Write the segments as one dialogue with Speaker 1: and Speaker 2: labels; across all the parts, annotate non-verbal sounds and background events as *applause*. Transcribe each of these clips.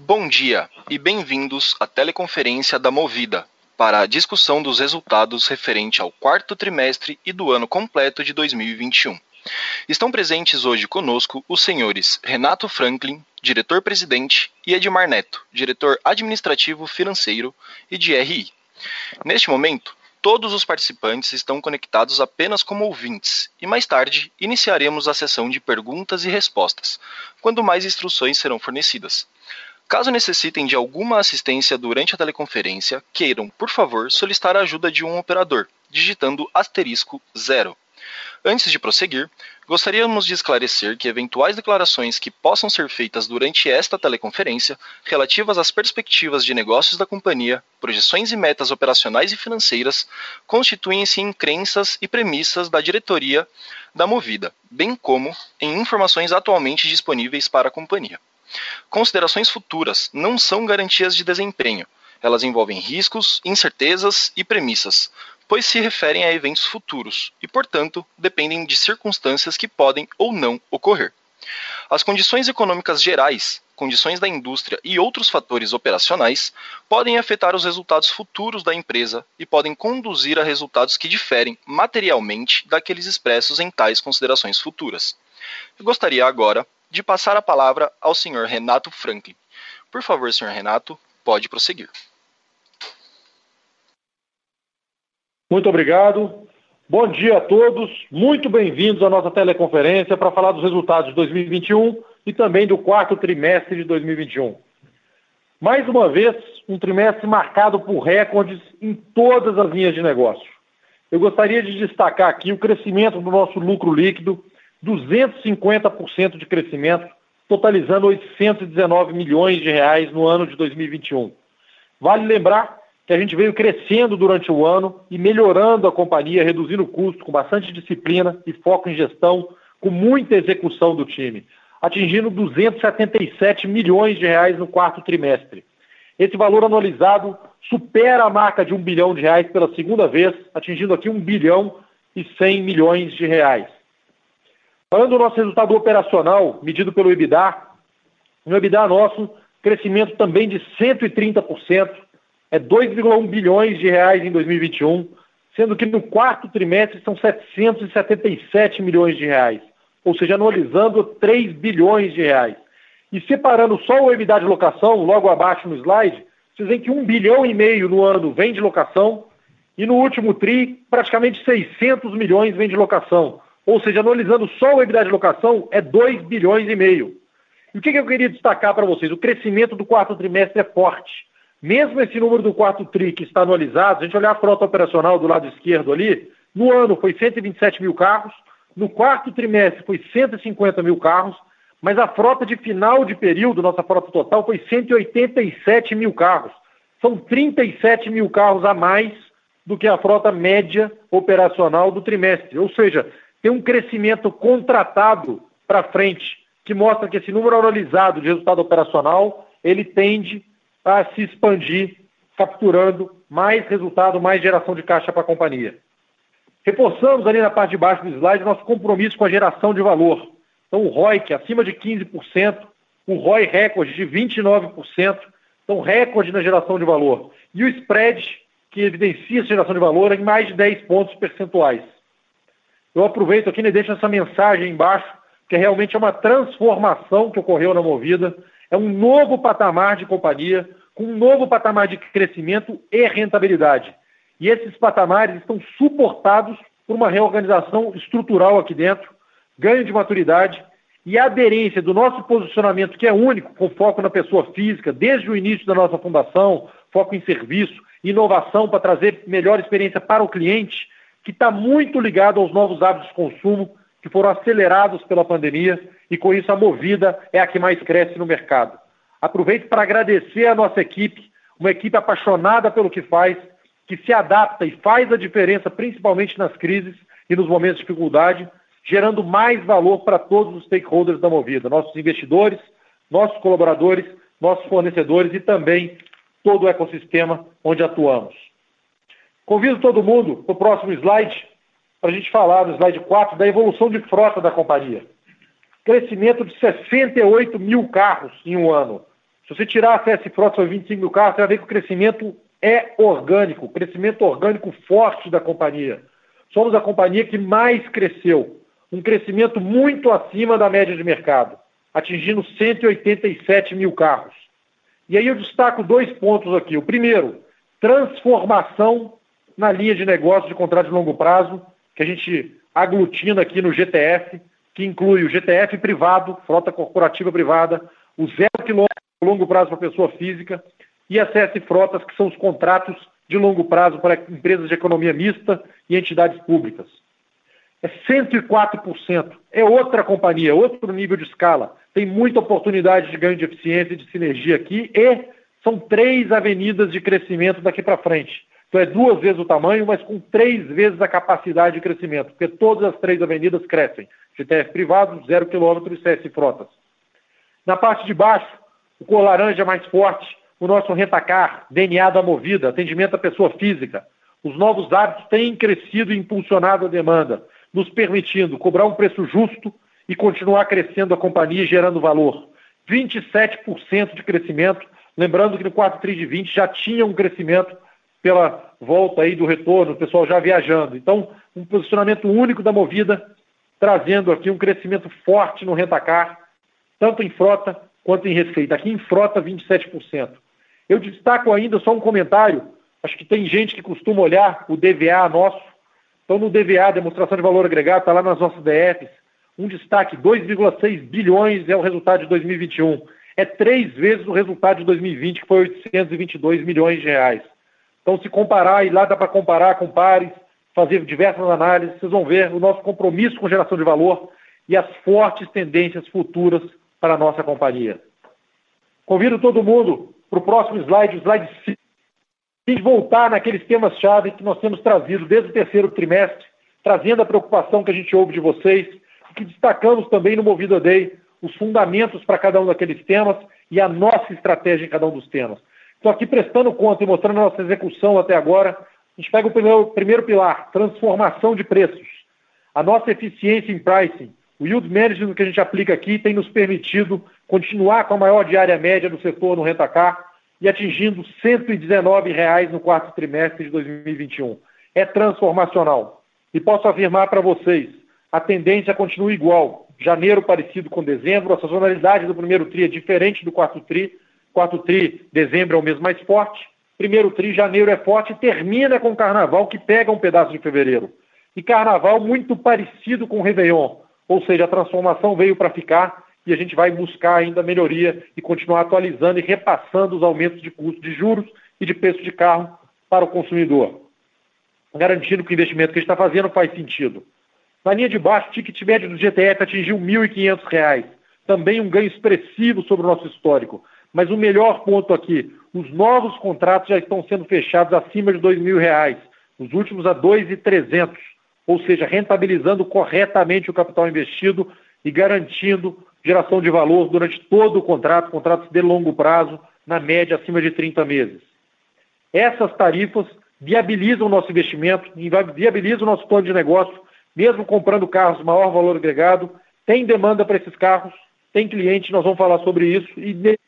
Speaker 1: Bom dia e bem-vindos à teleconferência da Movida para a discussão dos resultados referente ao quarto trimestre e do ano completo de 2021. Estão presentes hoje conosco os senhores Renato Franklin, diretor-presidente, e Edmar Neto, diretor administrativo financeiro e de RI. Neste momento, todos os participantes estão conectados apenas como ouvintes e mais tarde iniciaremos a sessão de perguntas e respostas, quando mais instruções serão fornecidas. Caso necessitem de alguma assistência durante a teleconferência, queiram, por favor, solicitar a ajuda de um operador, digitando asterisco zero. Antes de prosseguir, gostaríamos de esclarecer que eventuais declarações que possam ser feitas durante esta teleconferência, relativas às perspectivas de negócios da companhia, projeções e metas operacionais e financeiras, constituem-se em crenças e premissas da diretoria da Movida, bem como em informações atualmente disponíveis para a companhia. Considerações futuras não são garantias de desempenho. Elas envolvem riscos, incertezas e premissas, pois se referem a eventos futuros e, portanto, dependem de circunstâncias que podem ou não ocorrer. As condições econômicas gerais, condições da indústria e outros fatores operacionais podem afetar os resultados futuros da empresa e podem conduzir a resultados que diferem materialmente daqueles expressos em tais considerações futuras. Eu gostaria agora de passar a palavra ao senhor Renato Franklin. Por favor, senhor Renato, pode prosseguir.
Speaker 2: Muito obrigado. Bom dia a todos. Muito bem-vindos à nossa teleconferência para falar dos resultados de 2021 e também do quarto trimestre de 2021. Mais uma vez, um trimestre marcado por recordes em todas as linhas de negócio. Eu gostaria de destacar aqui o crescimento do nosso lucro líquido, 250% de crescimento, totalizando 819 milhões de reais no ano de 2021. Vale lembrar que a gente veio crescendo durante o ano e melhorando a companhia, reduzindo o custo, com bastante disciplina e foco em gestão, com muita execução do time, atingindo 277 milhões de reais no quarto trimestre. Esse valor anualizado supera a marca de um bilhão de reais pela segunda vez, atingindo aqui um bilhão e 100 milhões de reais. Falando do nosso resultado operacional, medido pelo EBITDA, no EBITDA nosso, crescimento também de 130%, é 2,1 bilhões de reais em 2021, sendo que no quarto trimestre são 777 milhões de reais, ou seja, anualizando 3 bilhões de reais. E separando só o EBITDA de locação, logo abaixo no slide, vocês veem que 1 bilhão e meio no ano vem de locação, e no último TRI, praticamente 600 milhões vem de locação. Ou seja, analisando só o EBITDA de locação, é 2 bilhões e meio. E o que, que eu queria destacar para vocês? O crescimento do quarto trimestre é forte. Mesmo esse número do quarto TRI que está anualizado, se a gente olhar a frota operacional do lado esquerdo ali, no ano foi 127 mil carros, no quarto trimestre foi 150 mil carros, mas a frota de final de período, nossa frota total, foi 187 mil carros. São 37 mil carros a mais do que a frota média operacional do trimestre. Ou seja, tem um crescimento contratado para frente, que mostra que esse número anualizado de resultado operacional, ele tende a se expandir, capturando mais resultado, mais geração de caixa para a companhia. Reforçamos ali na parte de baixo do slide nosso compromisso com a geração de valor. Então, o ROIC acima de 15%, o ROI recorde de 29%, então recorde na geração de valor. E o spread, que evidencia essa geração de valor, em mais de 10 pontos percentuais. Eu aproveito aqui e deixo essa mensagem embaixo, que realmente é uma transformação que ocorreu na Movida, é um novo patamar de companhia, com um novo patamar de crescimento e rentabilidade. E esses patamares estão suportados por uma reorganização estrutural aqui dentro, ganho de maturidade e aderência do nosso posicionamento, que é único, com foco na pessoa física, desde o início da nossa fundação, foco em serviço, inovação para trazer melhor experiência para o cliente, que está muito ligado aos novos hábitos de consumo que foram acelerados pela pandemia e com isso a Movida é a que mais cresce no mercado. Aproveito para agradecer a nossa equipe, uma equipe apaixonada pelo que faz, que se adapta e faz a diferença, principalmente nas crises e nos momentos de dificuldade, gerando mais valor para todos os stakeholders da Movida, nossos investidores, nossos colaboradores, nossos fornecedores e também todo o ecossistema onde atuamos. Convido todo mundo para o próximo slide, para a gente falar no slide 4 da evolução de frota da companhia. Crescimento de 68 mil carros em um ano Se você tirar a CS Frota sobre 25 mil carros, você vai ver que o crescimento é orgânico, crescimento orgânico forte da companhia. Somos a companhia que mais cresceu, um crescimento muito acima da média de mercado, atingindo 187 mil carros. E aí eu destaco dois pontos aqui. O primeiro, transformação na linha de negócio de contrato de longo prazo, que a gente aglutina aqui no GTF, que inclui o GTF privado, frota corporativa privada, o zero quilômetro longo prazo para pessoa física e a CS Frotas, que são os contratos de longo prazo para empresas de economia mista e entidades públicas. É 104%. É outra companhia, outro nível de escala. Tem muita oportunidade de ganho de eficiência e de sinergia aqui e são três avenidas de crescimento daqui para frente. Então é duas vezes o tamanho, mas com três vezes a capacidade de crescimento, porque todas as três avenidas crescem. GTF privado, zero quilômetro e CS Frotas. Na parte de baixo, o cor laranja mais forte, o nosso rentacar, DNA da movida, atendimento à pessoa física. Os novos hábitos têm crescido e impulsionado a demanda, nos permitindo cobrar um preço justo e continuar crescendo a companhia e gerando valor. 27% de crescimento, lembrando que no 4 tri de 20 já tinha um crescimento pela volta aí do retorno, o pessoal já viajando. Então, um posicionamento único da Movida, trazendo aqui um crescimento forte no rentacar, tanto em frota quanto em receita. Aqui em frota, 27%. Eu destaco ainda só um comentário, acho que tem gente que costuma olhar o DVA nosso. Então, no DVA, demonstração de valor agregado, está lá nas nossas DFs. Um destaque, 2,6 bilhões é o resultado de 2021. É três vezes o resultado de 2020, que foi 822 milhões de reais. Então, se comparar, e lá dá para comparar com pares, fazer diversas análises, vocês vão ver o nosso compromisso com geração de valor e as fortes tendências futuras para a nossa companhia. Convido todo mundo para o próximo slide, o slide 5, e voltar naqueles temas-chave que nós temos trazido desde o terceiro trimestre, trazendo a preocupação que a gente ouve de vocês, e que destacamos também no Movida Day, os fundamentos para cada um daqueles temas e a nossa estratégia em cada um dos temas. Estou aqui prestando conta e mostrando a nossa execução até agora. A gente pega o primeiro, primeiro pilar, transformação de preços. A nossa eficiência em pricing, o yield management que a gente aplica aqui tem nos permitido continuar com a maior diária média do setor no rentacar e atingindo 119 reais no quarto trimestre de 2021. É transformacional. E posso afirmar para vocês, a tendência continua igual. Janeiro parecido com dezembro, a sazonalidade do primeiro tri é diferente do quarto tri. Quarto tri, dezembro é o mês mais forte. Primeiro tri, janeiro é forte e termina com carnaval que pega um pedaço de fevereiro. E carnaval muito parecido com o Réveillon ou seja, a transformação veio para ficar e a gente vai buscar ainda melhoria e continuar atualizando e repassando os aumentos de custos de juros e de preço de carro para o consumidor, garantindo que o investimento que a gente está fazendo faz sentido. Na linha de baixo, o ticket médio do GTF atingiu R$ 1.500, também um ganho expressivo sobre o nosso histórico. Mas o melhor ponto aqui, os novos contratos já estão sendo fechados acima de R$ 2.000, os últimos a R$ 2.300 ou seja, rentabilizando corretamente o capital investido e garantindo geração de valor durante todo o contrato, contratos de longo prazo, na média acima de 30 meses. Essas tarifas viabilizam o nosso investimento, viabilizam o nosso plano de negócio, mesmo comprando carros de maior valor agregado, tem demanda para esses carros, tem cliente, nós vamos falar sobre isso, e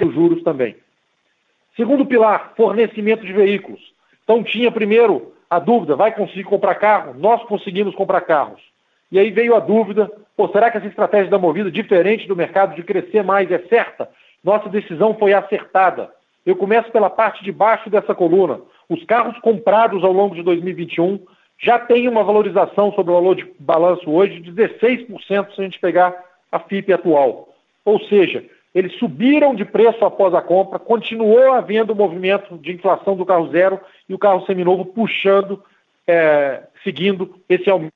Speaker 2: os juros também. Segundo pilar, fornecimento de veículos. Então tinha primeiro a dúvida, vai conseguir comprar carro? Nós conseguimos comprar carros. E aí veio a dúvida, pô, será que essa estratégia da Movida, diferente do mercado de crescer mais, é certa? Nossa decisão foi acertada. Eu começo pela parte de baixo dessa coluna. Os carros comprados ao longo de 2021 já têm uma valorização sobre o valor de balanço hoje de 16% se a gente pegar a FIP atual. Ou seja, eles subiram de preço após a compra, continuou havendo movimento de inflação do carro zero e o carro seminovo puxando, é, seguindo esse aumento.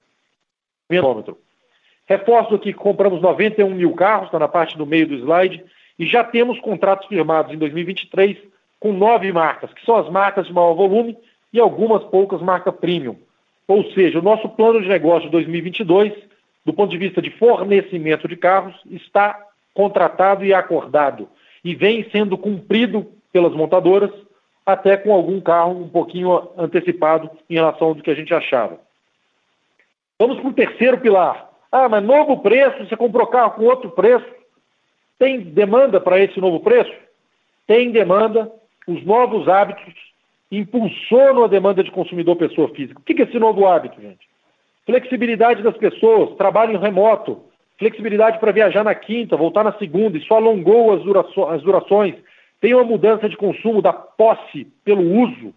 Speaker 2: Reforço aqui que compramos 91 mil carros, está na parte do meio do slide, e já temos contratos firmados em 2023 com nove marcas, que são as marcas de maior volume e algumas poucas marcas premium. Ou seja, o nosso plano de negócio de 2022, do ponto de vista de fornecimento de carros, está contratado e acordado e vem sendo cumprido pelas montadoras, até com algum carro um pouquinho antecipado em relação ao que a gente achava. Vamos para o terceiro pilar. Ah, mas novo preço, você comprou carro com outro preço. Tem demanda para esse novo preço? Tem demanda. Os novos hábitos impulsionam a demanda de consumidor pessoa física. O que é esse novo hábito, gente? Flexibilidade das pessoas, trabalho remoto, flexibilidade para viajar na quinta, voltar na segunda, isso alongou as, as durações. Tem uma mudança de consumo da posse pelo uso,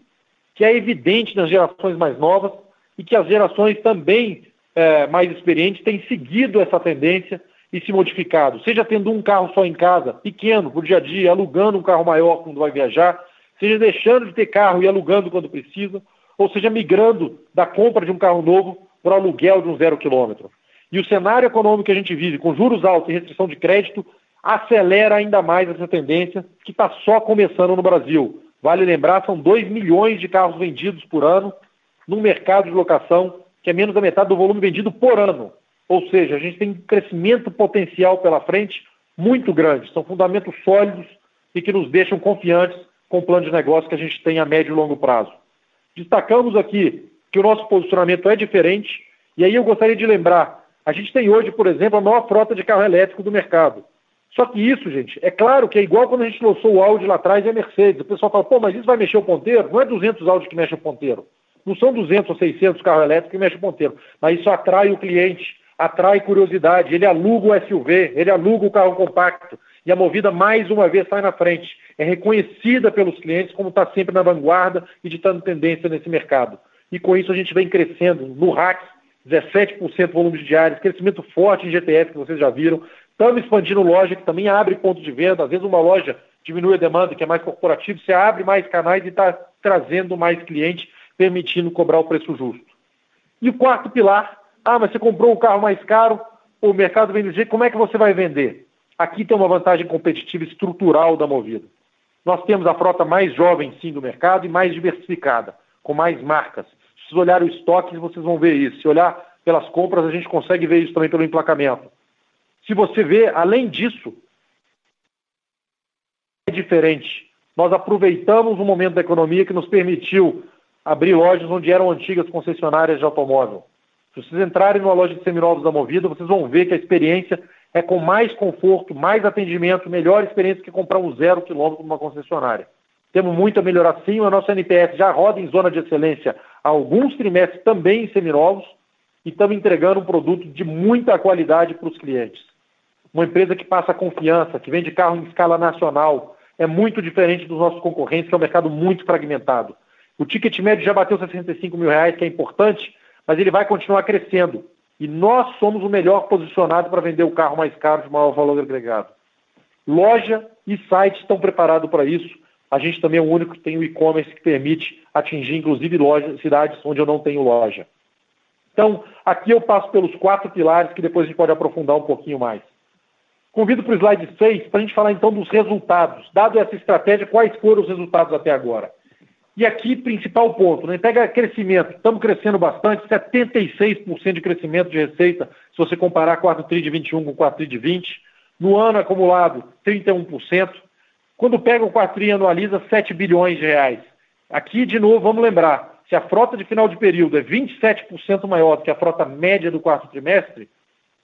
Speaker 2: que é evidente nas gerações mais novas e que as gerações também é, mais experientes têm seguido essa tendência e se modificado, seja tendo um carro só em casa, pequeno, por dia a dia, alugando um carro maior quando vai viajar, seja deixando de ter carro e alugando quando precisa, ou seja migrando da compra de um carro novo para o aluguel de um zero quilômetro. E o cenário econômico que a gente vive, com juros altos e restrição de crédito, acelera ainda mais essa tendência que está só começando no Brasil. Vale lembrar, são 2 milhões de carros vendidos por ano num mercado de locação que é menos da metade do volume vendido por ano. Ou seja, a gente tem um crescimento potencial pela frente muito grande. São fundamentos sólidos e que nos deixam confiantes com o plano de negócio que a gente tem a médio e longo prazo. Destacamos aqui que o nosso posicionamento é diferente, e aí eu gostaria de lembrar, a gente tem hoje, por exemplo, a maior frota de carro elétrico do mercado. Só que isso, gente, é claro que é igual quando a gente lançou o Audi lá atrás e a Mercedes. O pessoal fala, pô, mas isso vai mexer o ponteiro? Não é 200 Audi que mexe o ponteiro. Não são 200 ou 600 carros elétricos que mexem o ponteiro. Mas isso atrai o cliente, atrai curiosidade. Ele aluga o SUV, ele aluga o carro compacto. E a Movida, mais uma vez, sai na frente. É reconhecida pelos clientes como está sempre na vanguarda e ditando tendência nesse mercado. E com isso a gente vem crescendo no RAC, 17% volume de diários, crescimento forte em GTF, que vocês já viram, Estamos expandindo loja, que também abre ponto de venda. Às vezes uma loja diminui a demanda, que é mais corporativo, você abre mais canais e está trazendo mais clientes, permitindo cobrar o preço justo. E o quarto pilar, ah, mas você comprou um carro mais caro, o mercado vem do jeito, como é que você vai vender? Aqui tem uma vantagem competitiva estrutural da Movida. Nós temos a frota mais jovem, sim, do mercado e mais diversificada, com mais marcas. Se olharem o estoque, vocês vão ver isso. Se olhar pelas compras, a gente consegue ver isso também pelo emplacamento. Se você vê, além disso, é diferente. Nós aproveitamos um momento da economia que nos permitiu abrir lojas onde eram antigas concessionárias de automóvel. Se vocês entrarem numa loja de seminovos da Movida, vocês vão ver que a experiência é com mais conforto, mais atendimento, melhor experiência que comprar um zero quilômetro numa concessionária. Temos muito a melhorar sim, a nossa NPS já roda em zona de excelência há alguns trimestres também em seminovos e estamos entregando um produto de muita qualidade para os clientes uma empresa que passa confiança, que vende carro em escala nacional, é muito diferente dos nossos concorrentes, que é um mercado muito fragmentado. O ticket médio já bateu 65 mil reais, que é importante, mas ele vai continuar crescendo. E nós somos o melhor posicionado para vender o carro mais caro de maior valor agregado. Loja e site estão preparados para isso. A gente também é o único que tem o e-commerce que permite atingir, inclusive, lojas, cidades onde eu não tenho loja. Então, aqui eu passo pelos quatro pilares que depois a gente pode aprofundar um pouquinho mais. Convido para o slide 6 para a gente falar então dos resultados. Dado essa estratégia, quais foram os resultados até agora? E aqui, principal ponto, né? pega crescimento. Estamos crescendo bastante, 76% de crescimento de receita, se você comparar 4 tri de 21 com 4 tri de 20. No ano acumulado, 31%. Quando pega o 4 tri e anualiza, 7 bilhões de reais. Aqui, de novo, vamos lembrar, se a frota de final de período é 27% maior do que a frota média do quarto trimestre,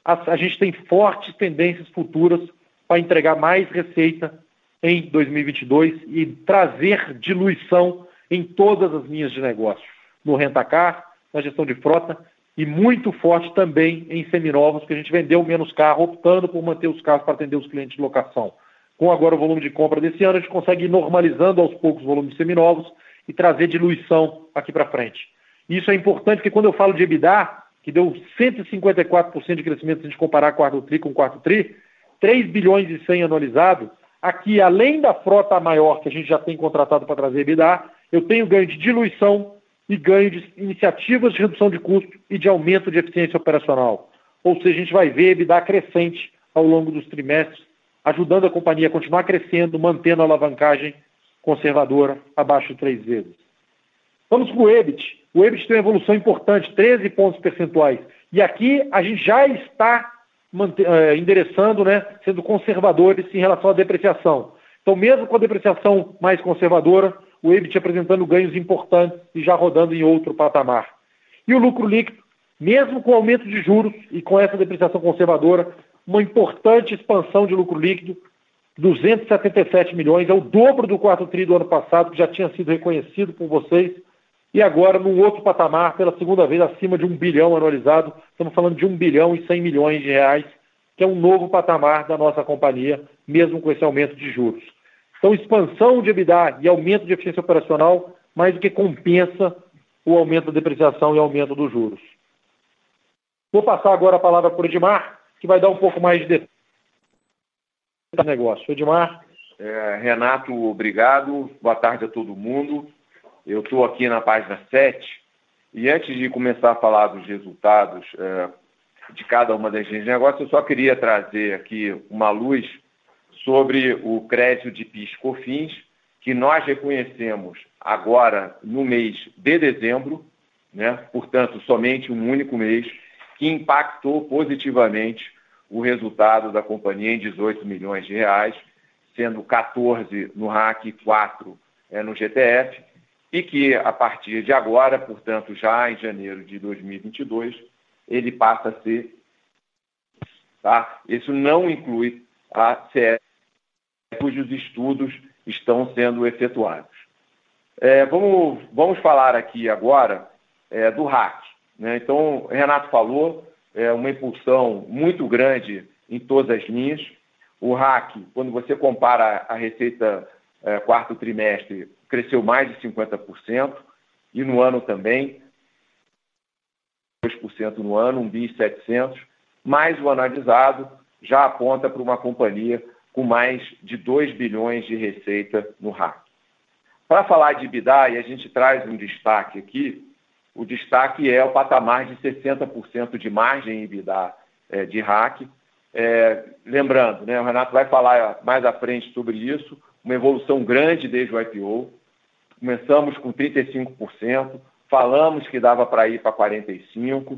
Speaker 2: a, a gente tem fortes tendências futuras para entregar mais receita em 2022 e trazer diluição em todas as linhas de negócio, no rentacar, na gestão de frota e muito forte também em seminovos, que a gente vendeu menos carro, optando por manter os carros para atender os clientes de locação. Com agora o volume de compra desse ano, a gente consegue ir normalizando aos poucos o volume de seminovos e trazer diluição aqui para frente. Isso é importante porque quando eu falo de EBITDA, que deu 154% de crescimento se a gente comparar quarto TRI com quarto TRI, 3 bilhões e 100 anualizado, aqui além da frota maior que a gente já tem contratado para trazer EBITDA, eu tenho ganho de diluição e ganho de iniciativas de redução de custo e de aumento de eficiência operacional. Ou seja, a gente vai ver EBITDA crescente ao longo dos trimestres, ajudando a companhia a continuar crescendo, mantendo a alavancagem conservadora abaixo de três vezes. Vamos para o EBIT. O EBIT tem uma evolução importante, 13 pontos percentuais. E aqui a gente já está é, endereçando, né, sendo conservadores em relação à depreciação. Então, mesmo com a depreciação mais conservadora, o EBIT apresentando ganhos importantes e já rodando em outro patamar. E o lucro líquido, mesmo com o aumento de juros e com essa depreciação conservadora, uma importante expansão de lucro líquido, 277 milhões, é o dobro do quarto tri do ano passado, que já tinha sido reconhecido por vocês, e agora num outro patamar, pela segunda vez acima de um bilhão anualizado, estamos falando de um bilhão e 100 milhões de reais, que é um novo patamar da nossa companhia, mesmo com esse aumento de juros. Então, expansão de EBITDA e aumento de eficiência operacional mais do que compensa o aumento da depreciação e aumento dos juros. Vou passar agora a palavra para o Edmar, que vai dar um pouco mais de detalhes do negócio. Edmar.
Speaker 3: É, Renato, obrigado. Boa tarde a todo mundo. Eu estou aqui na página 7 e antes de começar a falar dos resultados é, de cada uma das linhas de negócio, eu só queria trazer aqui uma luz sobre o crédito de PIS/COFINS, que nós reconhecemos agora no mês de dezembro, né? portanto, somente um único mês, que impactou positivamente o resultado da companhia em 18 milhões de reais, sendo 14 no RAC e 4 é, no GTF, e que a partir de agora, portanto, já em janeiro de 2022, ele passa a ser. Tá? Isso não inclui a CE, cujos estudos estão sendo efetuados. É, vamos, vamos falar aqui agora é, do RAC. Né? Então, Renato falou, é uma impulsão muito grande em todas as linhas. O RAC, quando você compara a receita é, quarto trimestre, cresceu mais de 50%, e no ano também, 2% no ano, 1 bi 700, mas o analisado já aponta para uma companhia com mais de 2 bilhões de receita no RAC. Para falar de EBITDA, e a gente traz um destaque aqui, o destaque é o patamar de 60% de margem EBITDA é, de RAC. É, lembrando, né, o Renato vai falar mais à frente sobre isso, uma evolução grande desde o IPO. Começamos com 35%, falamos que dava para ir para 45%,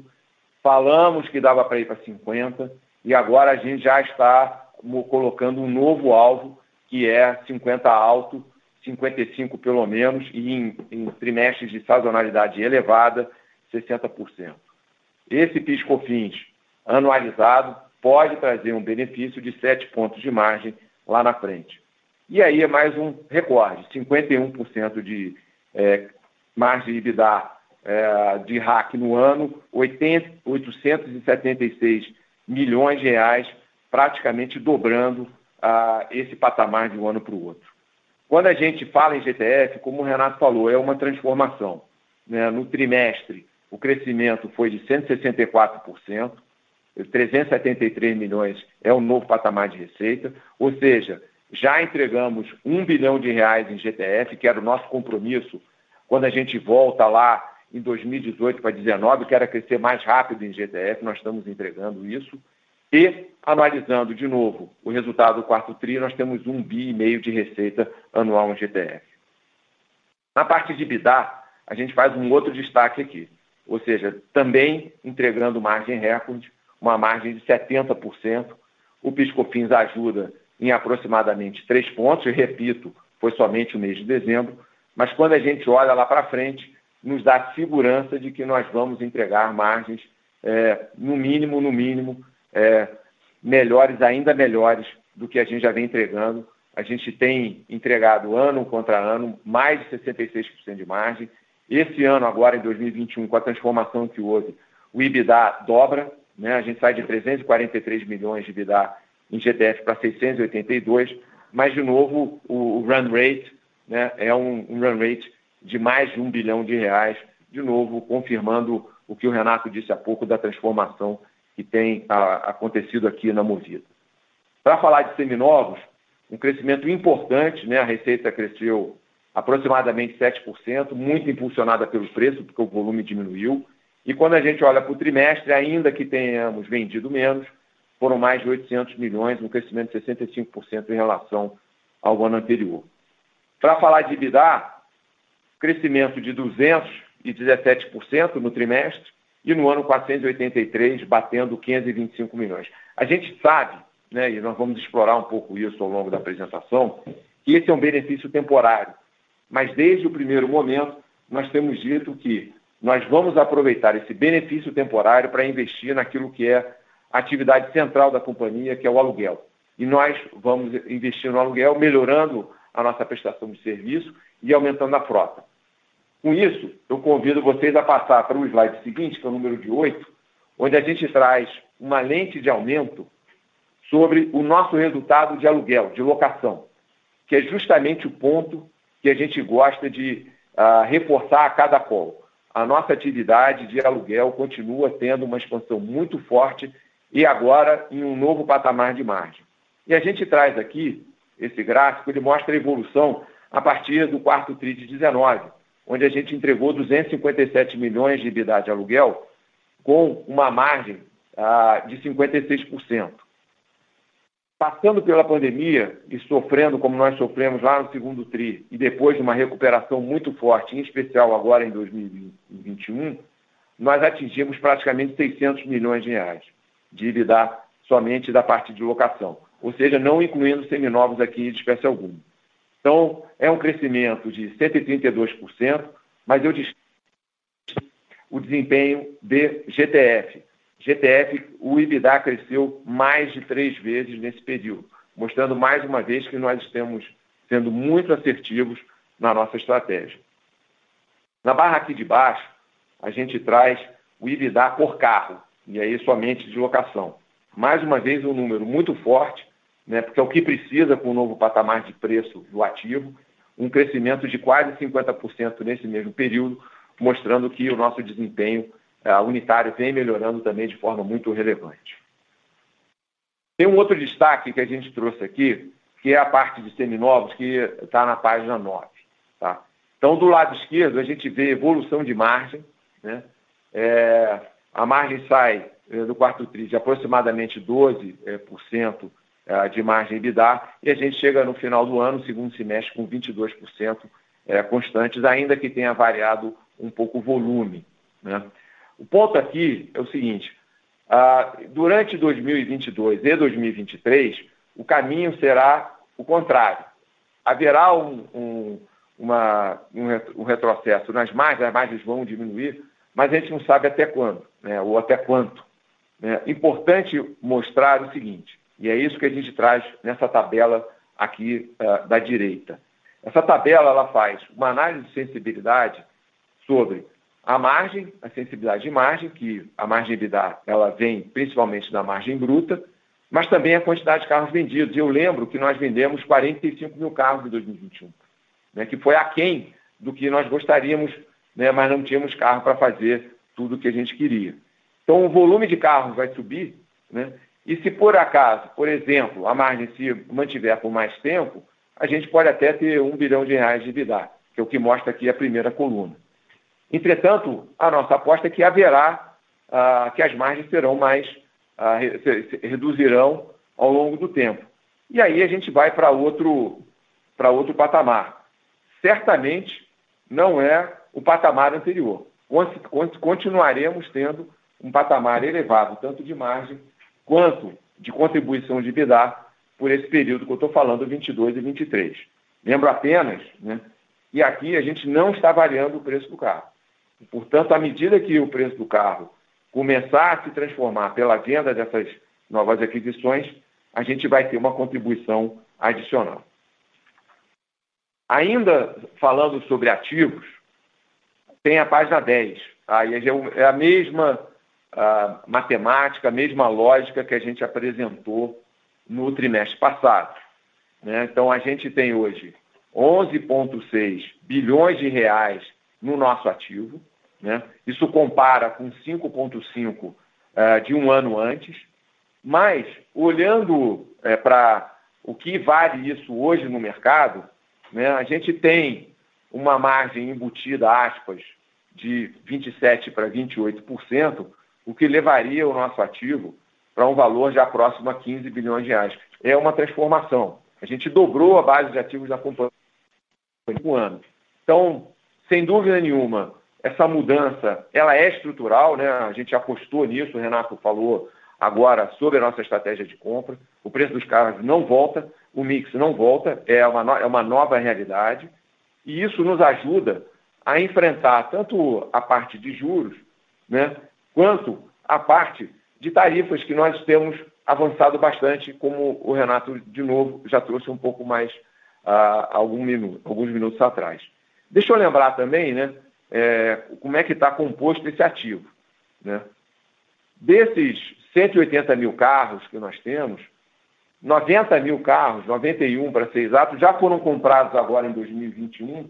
Speaker 3: falamos que dava para ir para 50%, e agora a gente já está colocando um novo alvo, que é 50 alto, 55 pelo menos, e em, em trimestres de sazonalidade elevada, 60%. Esse PIS/COFINS anualizado pode trazer um benefício de 7 pontos de margem lá na frente. E aí é mais um recorde, 51% de é, margem de EBITDA é, de RAC no ano, 80, 876 milhões de reais, praticamente dobrando ah, esse patamar de um ano para o outro. Quando a gente fala em GTF, como o Renato falou, é uma transformação. Né? No trimestre, o crescimento foi de 164%, 373 milhões é o novo patamar de receita, ou seja, já entregamos um bilhão de reais em GTF, que era o nosso compromisso quando a gente volta lá em 2018 para 2019, que era crescer mais rápido em GTF, nós estamos entregando isso. E, analisando de novo o resultado do quarto TRI, nós temos um bi e meio de receita anual em GTF. Na parte de EBITDA, a gente faz um outro destaque aqui, ou seja, também entregando margem recorde, uma margem de 70%. O Piscofins ajuda em aproximadamente 3 pontos, e repito, foi somente o mês de dezembro, mas quando a gente olha lá para frente, nos dá segurança de que nós vamos entregar margens, é, no mínimo, no mínimo, é, melhores, ainda melhores do que a gente já vem entregando. A gente tem entregado ano contra ano mais de 66% de margem. Esse ano, agora em 2021, com a transformação que houve, o IBIDA dobra, né? a gente sai de 343 milhões de IBIDA em GTF para 682, mas, de novo, o, o run rate né, é um, um run rate de mais de um bilhão de reais, de novo, confirmando o que o Renato disse há pouco da transformação que tem a, acontecido aqui na Movida. Para falar de seminovos, um crescimento importante, né? a receita cresceu aproximadamente 7%, muito impulsionada pelo preço, porque o volume diminuiu. E quando a gente olha para o trimestre, ainda que tenhamos vendido menos, foram mais de 800 milhões, um crescimento de 65% em relação ao ano anterior. Para falar de EBITDA, crescimento de 217% no trimestre, e no ano 483 batendo 525 milhões. A gente sabe, né, e nós vamos explorar um pouco isso ao longo da apresentação, que esse é um benefício temporário. Mas desde o primeiro momento, nós temos dito que nós vamos aproveitar esse benefício temporário para investir naquilo que é a atividade central da companhia, que é o aluguel. E nós vamos investir no aluguel, melhorando a nossa prestação de serviço e aumentando a frota. Com isso, eu convido vocês a passar para o slide seguinte, que é o número de 8, onde a gente traz uma lente de aumento sobre o nosso resultado de aluguel, de locação, que é justamente o ponto que a gente gosta de uh, reforçar a cada call. A nossa atividade de aluguel continua tendo uma expansão muito forte e agora em um novo patamar de margem. E a gente traz aqui esse gráfico, ele mostra a evolução a partir do quarto TRI de 19, onde a gente entregou 257 milhões de EBITDA de aluguel, com uma margem ah, de 56%. Passando pela pandemia e sofrendo como nós sofremos lá no segundo TRI, e depois de uma recuperação muito forte, em especial agora em 2021, nós atingimos praticamente 600 milhões de reais de EBITDA somente da parte de locação, ou seja, não incluindo seminovos aqui de espécie alguma. Então, é um crescimento de 132%, mas eu o desempenho de GTF. GTF, o IBDA cresceu mais de três vezes nesse período, mostrando mais uma vez que nós estamos sendo muito assertivos na nossa estratégia. Na barra aqui de baixo, a gente traz o IBDA por carro, e aí somente de locação. Mais uma vez, um número muito forte, né, porque é o que precisa com o novo patamar de preço do ativo, um crescimento de quase 50% nesse mesmo período, mostrando que o nosso desempenho uh, unitário vem melhorando também de forma muito relevante. Tem um outro destaque que a gente trouxe aqui, que é a parte de seminovos, que está na página 9. Tá? Então, do lado esquerdo, a gente vê evolução de margem. Né? É, a margem sai é, do quarto TRI de aproximadamente 12% é, é, de margem EBITDA, e a gente chega no final do ano, segundo semestre, com 22% é, constantes, ainda que tenha variado um pouco o volume. Né? O ponto aqui é o seguinte: durante 2022 e 2023, o caminho será o contrário. Haverá um, um, uma, um retrocesso nas margens, as margens vão diminuir, mas a gente não sabe até quando, né? ou até quanto. É importante mostrar o seguinte: e é isso que a gente traz nessa tabela aqui uh, da direita. Essa tabela ela faz uma análise de sensibilidade sobre a margem, a sensibilidade de margem, que a margem EBITDA ela vem principalmente da margem bruta, mas também a quantidade de carros vendidos. Eu lembro que nós vendemos 45 mil carros em 2021, né, que foi aquém do que nós gostaríamos, né, mas não tínhamos carro para fazer tudo o que a gente queria. Então, o volume de carros vai subir, né, e se por acaso, por exemplo, a margem se mantiver por mais tempo, a gente pode até ter um bilhão de reais de EBITDA, que é o que mostra aqui a primeira coluna. Entretanto, a nossa aposta é que haverá, ah, que as margens serão mais, ah, se, reduzirão ao longo do tempo. E aí a gente vai para outro, para outro patamar. Certamente não é o patamar anterior. Continuaremos tendo um patamar elevado, tanto de margem quanto de contribuição de EBITDA por esse período que eu estou falando, 22 e 23. Lembro apenas né, que aqui a gente não está variando o preço do carro. Portanto, à medida que o preço do carro começar a se transformar pela venda dessas novas aquisições, a gente vai ter uma contribuição adicional. Ainda falando sobre ativos, tem a página 10. Aí é a mesma a matemática, a mesma lógica que a gente apresentou no trimestre passado. Né? Então, a gente tem hoje 11,6 bilhões de reais no nosso ativo. Né? Isso compara com 5,5 uh, eh, de um ano antes. Mas, olhando é, para o que vale isso hoje no mercado, né, a gente tem uma margem embutida, aspas, de 27% para 28%, o que levaria o nosso ativo para um valor já próximo a 15 bilhões de reais. É uma transformação. A gente dobrou a base de ativos da companhia em um ano. Então, sem dúvida nenhuma, essa mudança ela é estrutural, né? A gente apostou nisso, o Renato falou agora sobre a nossa estratégia de compra. O preço dos carros não volta, o mix não volta, é uma, no... é uma nova realidade. E isso nos ajuda a enfrentar tanto a parte de juros, né, quanto a parte de tarifas que nós temos avançado bastante, como o Renato, de novo, já trouxe um pouco mais uh, algum minuto, alguns minutos atrás. Deixa eu lembrar também né, é, como é que está composto esse ativo. Né? Desses 180 mil carros que nós temos, 90 mil carros, 91 para ser exato, já foram comprados agora em 2021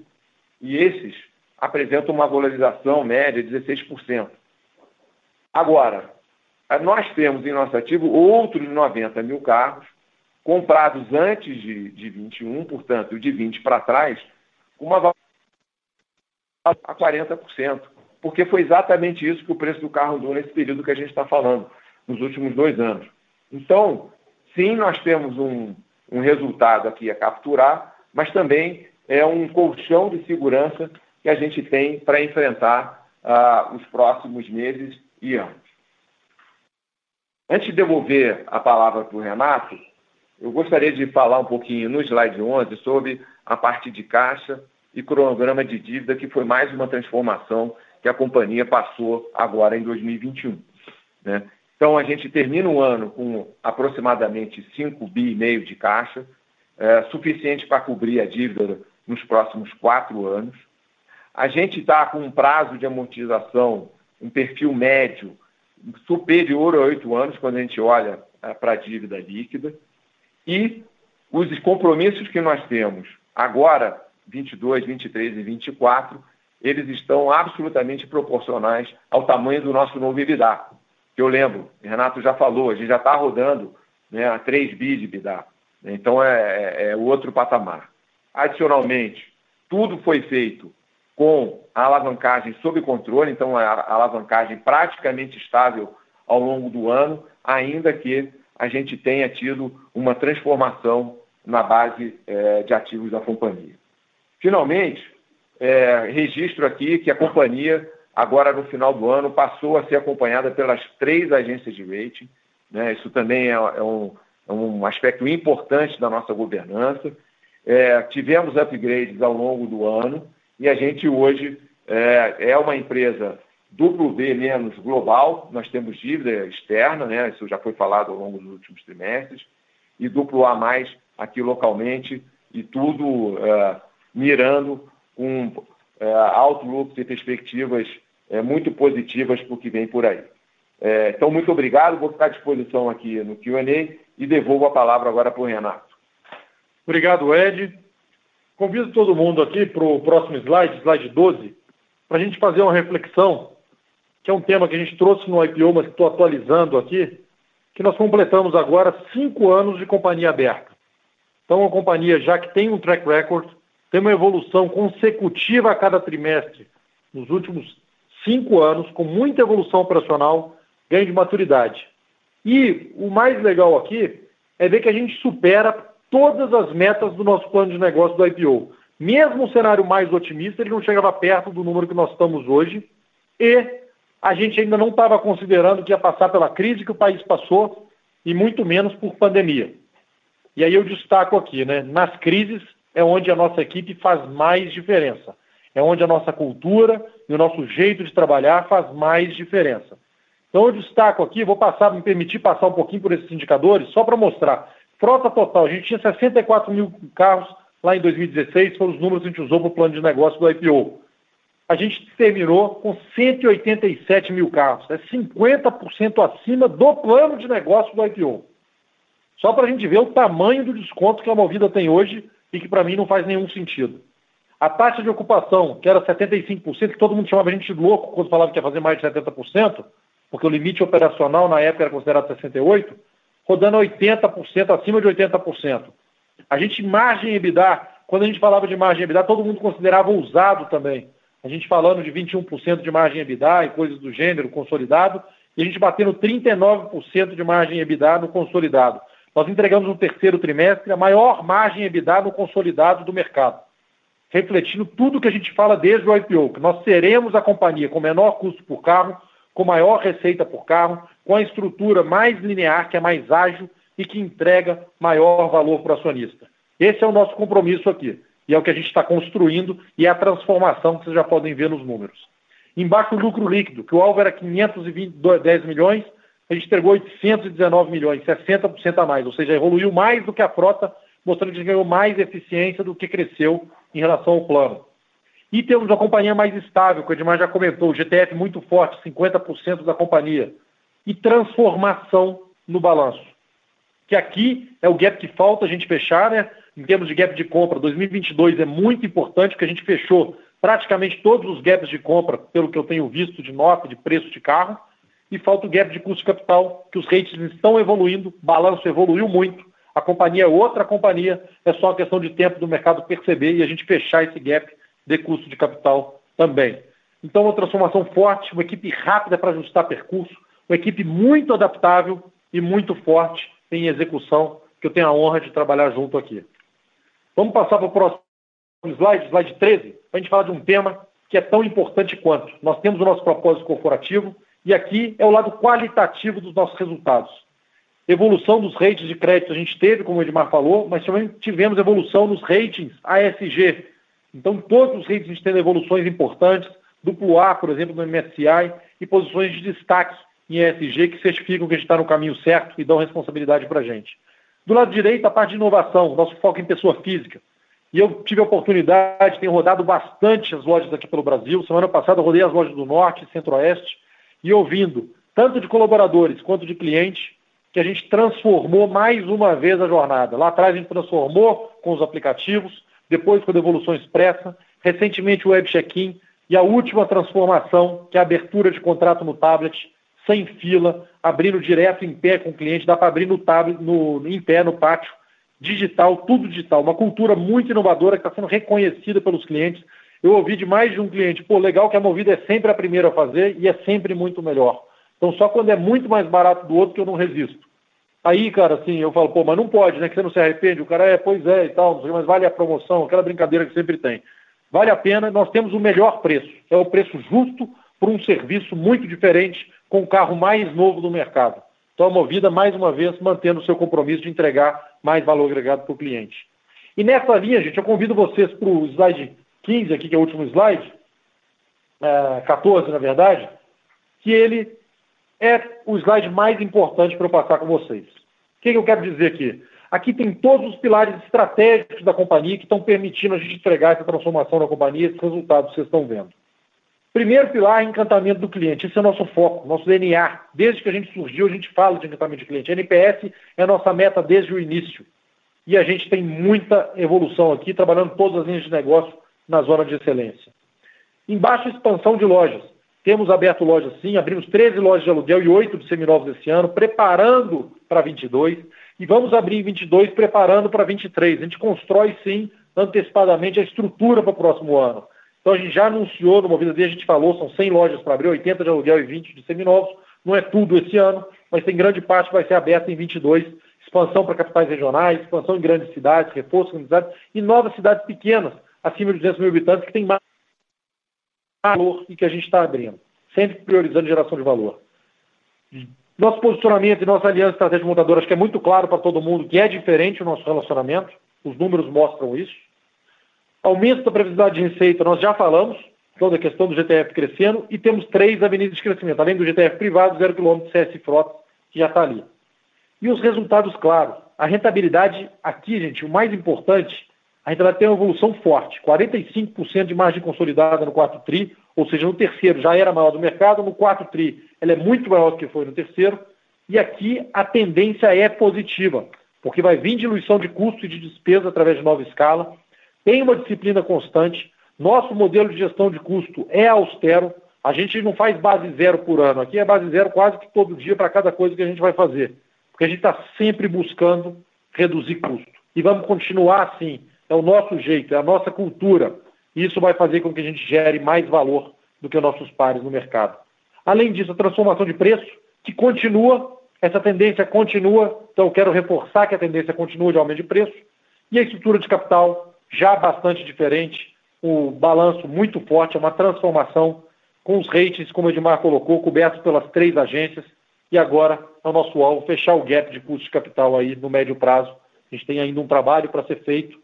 Speaker 3: e esses apresentam uma valorização média de 16%. Agora, nós temos em nosso ativo outros 90 mil carros comprados antes de, de 21, portanto, de 20 para trás, uma valorização a 40%, porque foi exatamente isso que o preço do carro andou nesse período que a gente está falando, nos últimos dois anos. Então, sim, nós temos um, um resultado aqui a capturar, mas também é um colchão de segurança que a gente tem para enfrentar uh, os próximos meses anos. Antes de devolver a palavra para o Renato, eu gostaria de falar um pouquinho no slide 11 sobre a parte de caixa e cronograma de dívida, que foi mais uma transformação que a companhia passou agora em 2021. Né? Então, a gente termina o ano com aproximadamente 5 bi e meio de caixa, é, suficiente para cobrir a dívida nos próximos quatro anos. A gente está com um prazo de amortização, um perfil médio superior a oito anos, quando a gente olha é, para a dívida líquida. E os compromissos que nós temos agora, 22, 23 e 24, eles estão absolutamente proporcionais ao tamanho do nosso novo EBITDA eu lembro, o Renato já falou, a gente já está rodando né, a 3 bi de EBITDA. Então é, é, é outro patamar. Adicionalmente, tudo foi feito com a alavancagem sob controle, então a alavancagem praticamente estável ao longo do ano, ainda que a gente tenha tido uma transformação na base é, de ativos da companhia. Finalmente, é, registro aqui que a companhia agora no final do ano, passou a ser acompanhada pelas três agências de rating. Né? Isso também é, é, um, é, um, aspecto importante da nossa governança. É, tivemos upgrades ao longo do ano e a gente hoje é, é uma empresa duplo B menos global, nós temos dívida externa, né? isso já foi falado ao longo dos últimos trimestres, e duplo A mais aqui localmente, e tudo é, mirando com é, outlooks e perspectivas é, muito positivas para o que vem por aí. É, então, muito obrigado. Vou ficar à disposição aqui no QA e devolvo a palavra agora para o Renato.
Speaker 2: Obrigado, Ed. Convido todo mundo aqui para o próximo slide, slide 12, para a gente fazer uma reflexão, que é um tema que a gente trouxe no IPO, mas que estou atualizando aqui, que nós completamos agora cinco anos de companhia aberta. Então, uma companhia já que tem um track record, tem uma evolução consecutiva a cada trimestre nos últimos cinco anos, com muita evolução operacional, ganho de maturidade. E o mais legal aqui é ver que a gente supera todas as metas do nosso plano de negócio do IPO. Mesmo o cenário mais otimista, ele não chegava perto do número que nós estamos hoje e a gente ainda não estava considerando que ia passar pela crise que o país passou e muito menos por pandemia. E aí eu destaco aqui, né? Nas crises é onde a nossa equipe faz mais diferença é onde a nossa cultura e o nosso jeito de trabalhar faz mais diferença. Então eu destaco aqui, vou passar, me permitir passar um pouquinho por esses indicadores, só para mostrar. Frota total, a gente tinha 64 mil carros lá em 2016, foram os números que a gente usou para o plano de negócio do IPO. A gente terminou com 187 mil carros, é 50% acima do plano de negócio do IPO. Só para a gente ver o tamanho do desconto que a Movida tem hoje e que para mim não faz nenhum sentido. A taxa de ocupação, que era 75%, que todo mundo chamava a gente de louco quando falava que ia fazer mais de 70%, porque o limite operacional na época era considerado 68%, rodando 80%, acima de 80%. A gente, margem EBITDA, quando a gente falava de margem EBITDA, todo mundo considerava usado também. A gente falando de 21% de margem EBITDA e coisas do gênero, consolidado, e a gente batendo 39% de margem EBITDA no consolidado. Nós entregamos no terceiro trimestre a maior margem EBITDA no consolidado do mercado refletindo tudo que a gente fala desde o IPO, que nós seremos a companhia com menor custo por carro, com maior receita por carro, com a estrutura mais linear, que é mais ágil e que entrega maior valor para o acionista. Esse é o nosso compromisso aqui. E é o que a gente está construindo e é a transformação que vocês já podem ver nos números. Embaixo o lucro líquido, que o alvo era 510 milhões, a gente entregou 819 milhões, 60% a mais, ou seja, evoluiu mais do que a frota, mostrando que a gente ganhou mais eficiência do que cresceu em relação ao plano. E temos uma companhia mais estável, que o Edmar já comentou, o GTF muito forte, 50% da companhia. E transformação no balanço. Que aqui é o gap que falta a gente fechar, né? Em termos de gap de compra, 2022 é muito importante, porque a gente fechou praticamente todos os gaps de compra, pelo que eu tenho visto de nota, de preço de carro, e falta o gap de custo de capital, que os ratings estão evoluindo, balanço evoluiu muito, a companhia é outra companhia, é só questão de tempo do mercado perceber e a gente fechar esse gap de custo de capital também. Então, uma transformação forte, uma equipe rápida para ajustar percurso, uma equipe muito adaptável e muito forte em execução, que eu tenho a honra de trabalhar junto aqui. Vamos passar para o próximo slide, slide 13, para a gente falar de um tema que é tão importante quanto. Nós temos o nosso propósito corporativo e aqui é o lado qualitativo dos nossos resultados. Evolução dos ratings de crédito a gente teve, como o Edmar falou, mas também tivemos evolução nos ratings ASG. Então, todos os ratings a gente tem evoluções importantes, duplo A, por exemplo, no MSCI, e posições de destaque em ESG que certificam que a gente está no caminho certo e dão responsabilidade para a gente. Do lado direito, a parte de inovação, nosso foco em pessoa física. E eu tive a oportunidade, tenho rodado bastante as lojas aqui pelo Brasil. Semana passada rodei as lojas do Norte e Centro-Oeste e ouvindo, tanto de colaboradores quanto de clientes, que a gente transformou mais uma vez a jornada. Lá atrás a gente transformou com os aplicativos, depois com a devolução expressa, recentemente o web check-in e a última transformação, que é a abertura de contrato no tablet, sem fila, abrindo direto em pé com o cliente, dá para abrir no tablet, no, em pé no pátio, digital, tudo digital. Uma cultura muito inovadora que está sendo reconhecida pelos clientes. Eu ouvi de mais de um cliente, pô, legal que a Movida é sempre a primeira a fazer e é sempre muito melhor. Então só quando é muito mais barato do outro que eu não resisto. Aí, cara, assim, eu falo, pô, mas não pode, né? Que você não se arrepende. O cara é, pois é e tal, mas vale a promoção, aquela brincadeira que sempre tem. Vale a pena, nós temos o melhor preço. É o preço justo por um serviço muito diferente com o carro mais novo do mercado. Então, a Movida, mais uma vez, mantendo o seu compromisso de entregar mais valor agregado para o cliente. E nessa linha, gente, eu convido vocês para o slide 15, aqui, que é o último slide, é, 14, na verdade, que ele é o slide mais importante para eu passar com vocês. O que, que eu quero dizer aqui? Aqui tem todos os pilares estratégicos da companhia que estão permitindo a gente entregar essa transformação na companhia, esses resultados que vocês estão vendo. Primeiro pilar é encantamento do cliente. Esse é o nosso foco, nosso DNA. Desde que a gente surgiu, a gente fala de encantamento de cliente. A NPS é a nossa meta desde o início. E a gente tem muita evolução aqui, trabalhando todas as linhas de negócio na zona de excelência. Embaixo, expansão de lojas. Temos aberto lojas sim, abrimos 13 lojas de aluguel e 8 de seminovos esse ano, preparando para 22. E vamos abrir em 22, preparando para 23. A gente constrói sim, antecipadamente, a estrutura para o próximo ano. Então a gente já anunciou no Movida D, a gente falou, são 100 lojas para abrir, 80 de aluguel e 20 de seminovos. Não é tudo esse ano, mas tem grande parte que vai ser aberta em 22. Expansão para capitais regionais, expansão em grandes cidades, reforço em cidades e novas cidades pequenas, acima de 200 mil habitantes, que tem mais valor e que a gente está abrindo. Sempre priorizando geração de valor. Nosso posicionamento e nossa aliança estratégica montadora, acho que é muito claro para todo mundo que é diferente o nosso relacionamento. Os números mostram isso. Aumento da previsibilidade de receita, nós já falamos, toda a questão do GTF crescendo, e temos três avenidas de crescimento, além do GTF privado, zero quilômetro CS Frota, que já está ali. E os resultados claros. A rentabilidade aqui, gente, o mais importante, a vai ter uma evolução forte, 45% de margem consolidada no quarto TRI, ou seja, no terceiro já era maior do mercado, no quarto TRI ela é muito maior do que foi no terceiro, e aqui a tendência é positiva, porque vai vir diluição de custo e de despesa através de nova escala, tem uma disciplina constante. Nosso modelo de gestão de custo é austero. A gente não faz base zero por ano. Aqui é base zero quase que todo dia para cada coisa que a gente vai fazer. Porque a gente está sempre buscando reduzir custo. E vamos continuar assim. É o nosso jeito, é a nossa cultura. E isso vai fazer com que a gente gere mais valor do que nossos pares no mercado. Além disso, a transformação de preço, que continua, essa tendência continua, então eu quero reforçar que a tendência continua de aumento de preço, e a estrutura de capital, já bastante diferente, o balanço muito forte, é uma transformação com os ratings, como o Edmar colocou, cobertos pelas três agências, e agora é o nosso alvo fechar o gap de custo de capital aí no médio prazo. A gente tem ainda um trabalho para ser feito,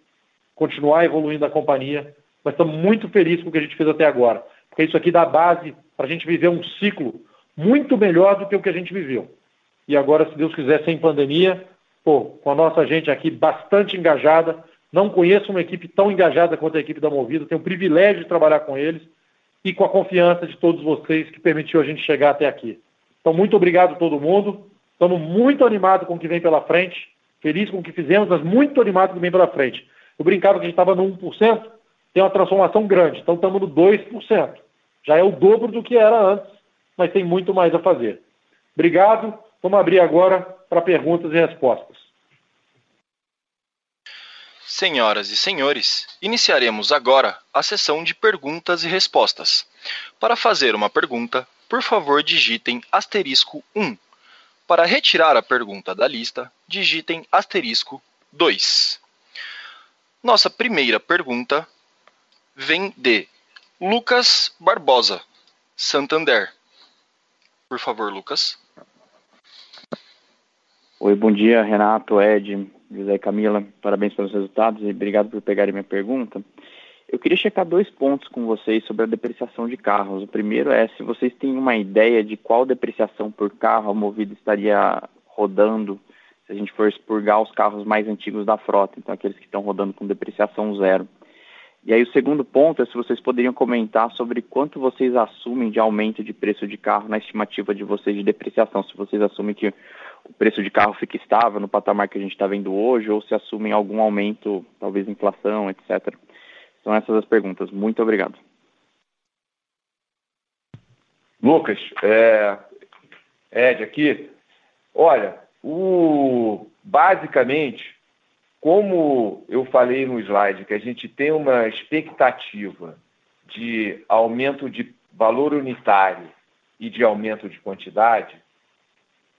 Speaker 2: continuar evoluindo a companhia, mas estamos muito felizes com o que a gente fez até agora, porque isso aqui dá base para a gente viver um ciclo muito melhor do que o que a gente viveu. e agora, se Deus quiser, sem pandemia, pô, com a nossa gente aqui bastante engajada. Não conheço uma equipe tão engajada quanto a equipe da Movida, tenho o privilégio de trabalhar com eles e com a confiança de todos vocês que permitiu a gente chegar até aqui. Então, muito obrigado a todo mundo. Estamos muito animados com o que vem pela frente, feliz com o que fizemos, mas muito animados com o que vem pela frente. Eu brincava que a gente estava no 1%, tem uma transformação grande, então estamos no 2%. Já é o dobro do que era antes, mas tem muito mais a fazer. Obrigado. Vamos abrir agora para perguntas e respostas.
Speaker 1: Senhoras e senhores, iniciaremos agora a sessão de perguntas e respostas. Para fazer uma pergunta, por favor digitem asterisco 1. Para retirar a pergunta da lista, digitem asterisco 2. Nossa primeira pergunta vem de Lucas Barbosa, Santander. Por favor, Lucas.
Speaker 4: Oi, bom dia, Renato, Ed, José e Camila. Parabéns pelos resultados e obrigado por pegarem minha pergunta. Eu queria checar dois pontos com vocês sobre a depreciação de carros. O primeiro é se vocês têm uma ideia de qual depreciação por carro a Movida estaria rodando se a gente for expurgar os carros mais antigos da frota, então aqueles que estão rodando com depreciação zero. E aí o segundo ponto é se vocês poderiam comentar sobre quanto vocês assumem de aumento de preço de carro na estimativa de vocês de depreciação, se vocês assumem que o preço de carro fica estável no patamar que a gente está vendo hoje, ou se assumem algum aumento, talvez inflação, etc. São essas as perguntas. Muito obrigado.
Speaker 3: Lucas, é... Ed aqui. Olha, o... basicamente, como eu falei no slide, que a gente tem uma expectativa de aumento de valor unitário e de aumento de quantidade,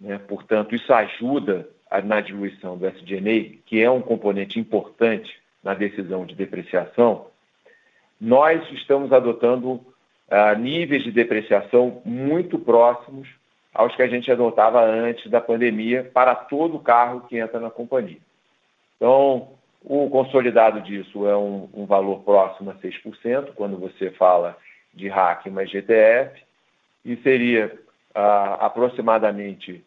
Speaker 3: né? Portanto, isso ajuda na diluição do SG&A, que é um componente importante na decisão de depreciação. Nós estamos adotando uh, níveis de depreciação muito próximos aos que a gente adotava antes da pandemia para todo carro que entra na companhia. Então, o consolidado disso é um, um valor próximo a 6%, quando você fala de RAC mais GTF, e seria uh, aproximadamente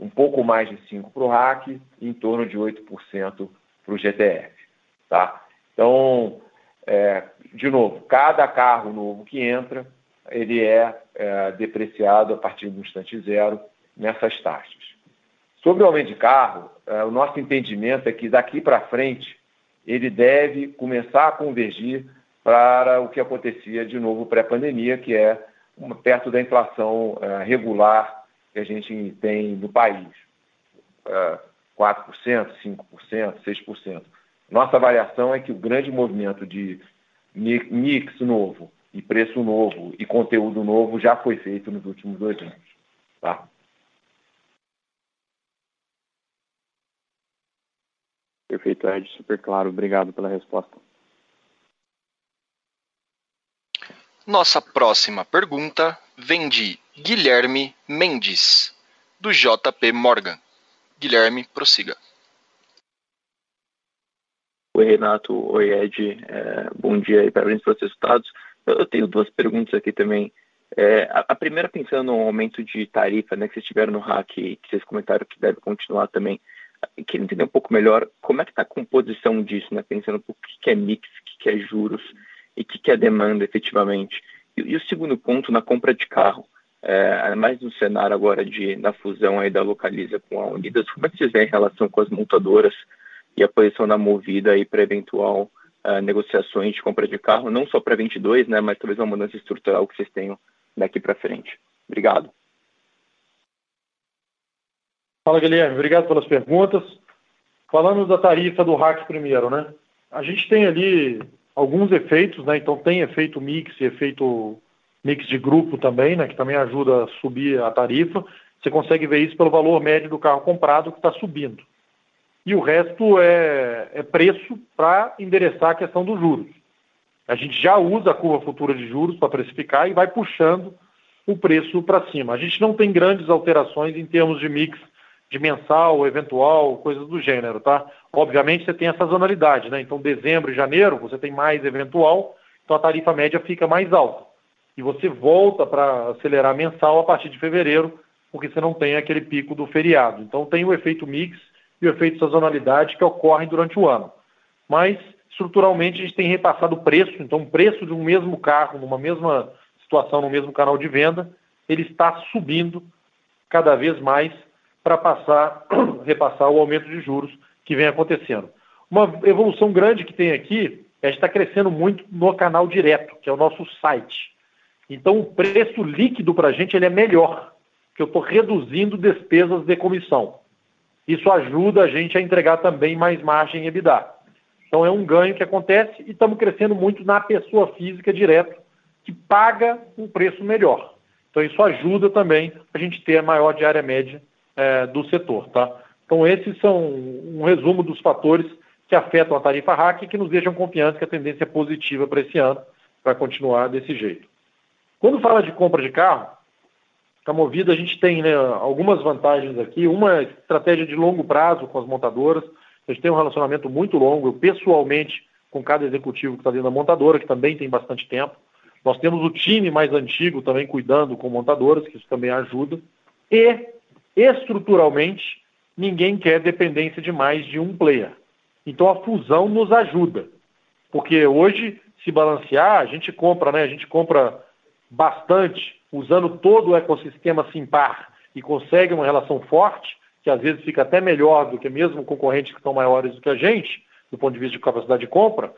Speaker 3: um pouco mais de 5% para o RAC e em torno de 8% para o GTF. Tá? Então, é, de novo, cada carro novo que entra, ele é, é, depreciado a partir do instante zero nessas taxas. Sobre o aumento de carro, é, o nosso entendimento é que daqui para frente ele deve começar a convergir para o que acontecia de novo pré-pandemia, que é uma, perto da inflação uh, regular que a gente tem no país. Uh, 4%, 5%, 6%. Nossa avaliação é que o grande movimento de mix novo e preço novo e conteúdo novo já foi feito nos últimos dois anos. Tá?
Speaker 4: Perfeito, Ed, super claro. Obrigado pela resposta.
Speaker 1: Nossa próxima pergunta vem de Guilherme Mendes, do JP Morgan. Guilherme, prossiga.
Speaker 5: Oi, Renato. Oi, Ed. É, bom dia e parabéns pelos resultados. Eu tenho duas perguntas aqui também. É, a, primeira pensando no aumento de tarifa né, que vocês tiveram no hack, que vocês comentaram que deve continuar também. Queria entender um pouco melhor como é que está a composição disso, né? Pensando um pouco o que é mix, o que é juros e o que é demanda efetivamente. E, e o segundo ponto, na compra de carro, é, mais no cenário agora de, na fusão aí da Localiza com a Unidas, como é que vocês veem em relação com as montadoras e a posição da Movida aí para eventual uh, negociações de compra de carro, não só para 22, né, mas talvez uma mudança estrutural que vocês tenham daqui para frente. Obrigado.
Speaker 2: Fala, Guilherme. Obrigado pelas perguntas. Falando da tarifa do RAC primeiro, né? A gente tem ali alguns efeitos, né? Então tem efeito mix e efeito mix de grupo também, né? Que também ajuda a subir a tarifa. Você consegue ver isso pelo valor médio do carro comprado que está subindo. E o resto é, é preço para endereçar a questão dos juros. A gente já usa a curva futura de juros para precificar e vai puxando o preço para cima. A gente não tem grandes alterações em termos de mix de mensal, eventual, coisas do gênero, tá? Obviamente você tem essa sazonalidade, né? Então, dezembro e janeiro você tem mais eventual, então a tarifa média fica mais alta. E você volta para acelerar mensal a partir de fevereiro, porque você não tem aquele pico do feriado. Então tem o efeito mix e o efeito sazonalidade que ocorrem durante o ano. Mas, estruturalmente, a gente tem repassado o preço, então o preço de um mesmo carro, numa mesma situação, no mesmo canal de venda, ele está subindo cada vez mais para passar, *clears throat* repassar o aumento de juros que vem acontecendo. Uma evolução grande que tem aqui é a gente está crescendo muito no canal direto, que é o nosso site. Então, o preço líquido para a gente ele é melhor, porque eu estou reduzindo despesas de comissão. Isso ajuda a gente a entregar também mais margem EBITDA. Então, é um ganho que acontece e estamos crescendo muito na pessoa física direto, que paga um preço melhor. Então, isso ajuda também a gente ter a maior diária média é, do setor. Tá? Então, esses são um resumo dos fatores que afetam a tarifa RAC e que nos deixam confiantes que a tendência é positiva para esse ano, para continuar desse jeito. Quando fala de compra de carro, a Movida a gente tem né, algumas vantagens aqui. Uma estratégia de longo prazo com as montadoras. A gente tem um relacionamento muito longo, eu pessoalmente, com cada executivo que está dentro da montadora, que também tem bastante tempo. Nós temos o time mais antigo também cuidando com montadoras, que isso também ajuda. E, estruturalmente, ninguém quer dependência de mais de um player. Então a fusão nos ajuda. Porque hoje, se balancear, a gente compra, né? A gente compra bastante, usando todo o ecossistema Simpar e consegue uma relação forte, que às vezes fica até melhor do que mesmo concorrentes que são maiores do que a gente, do ponto de vista de capacidade de compra,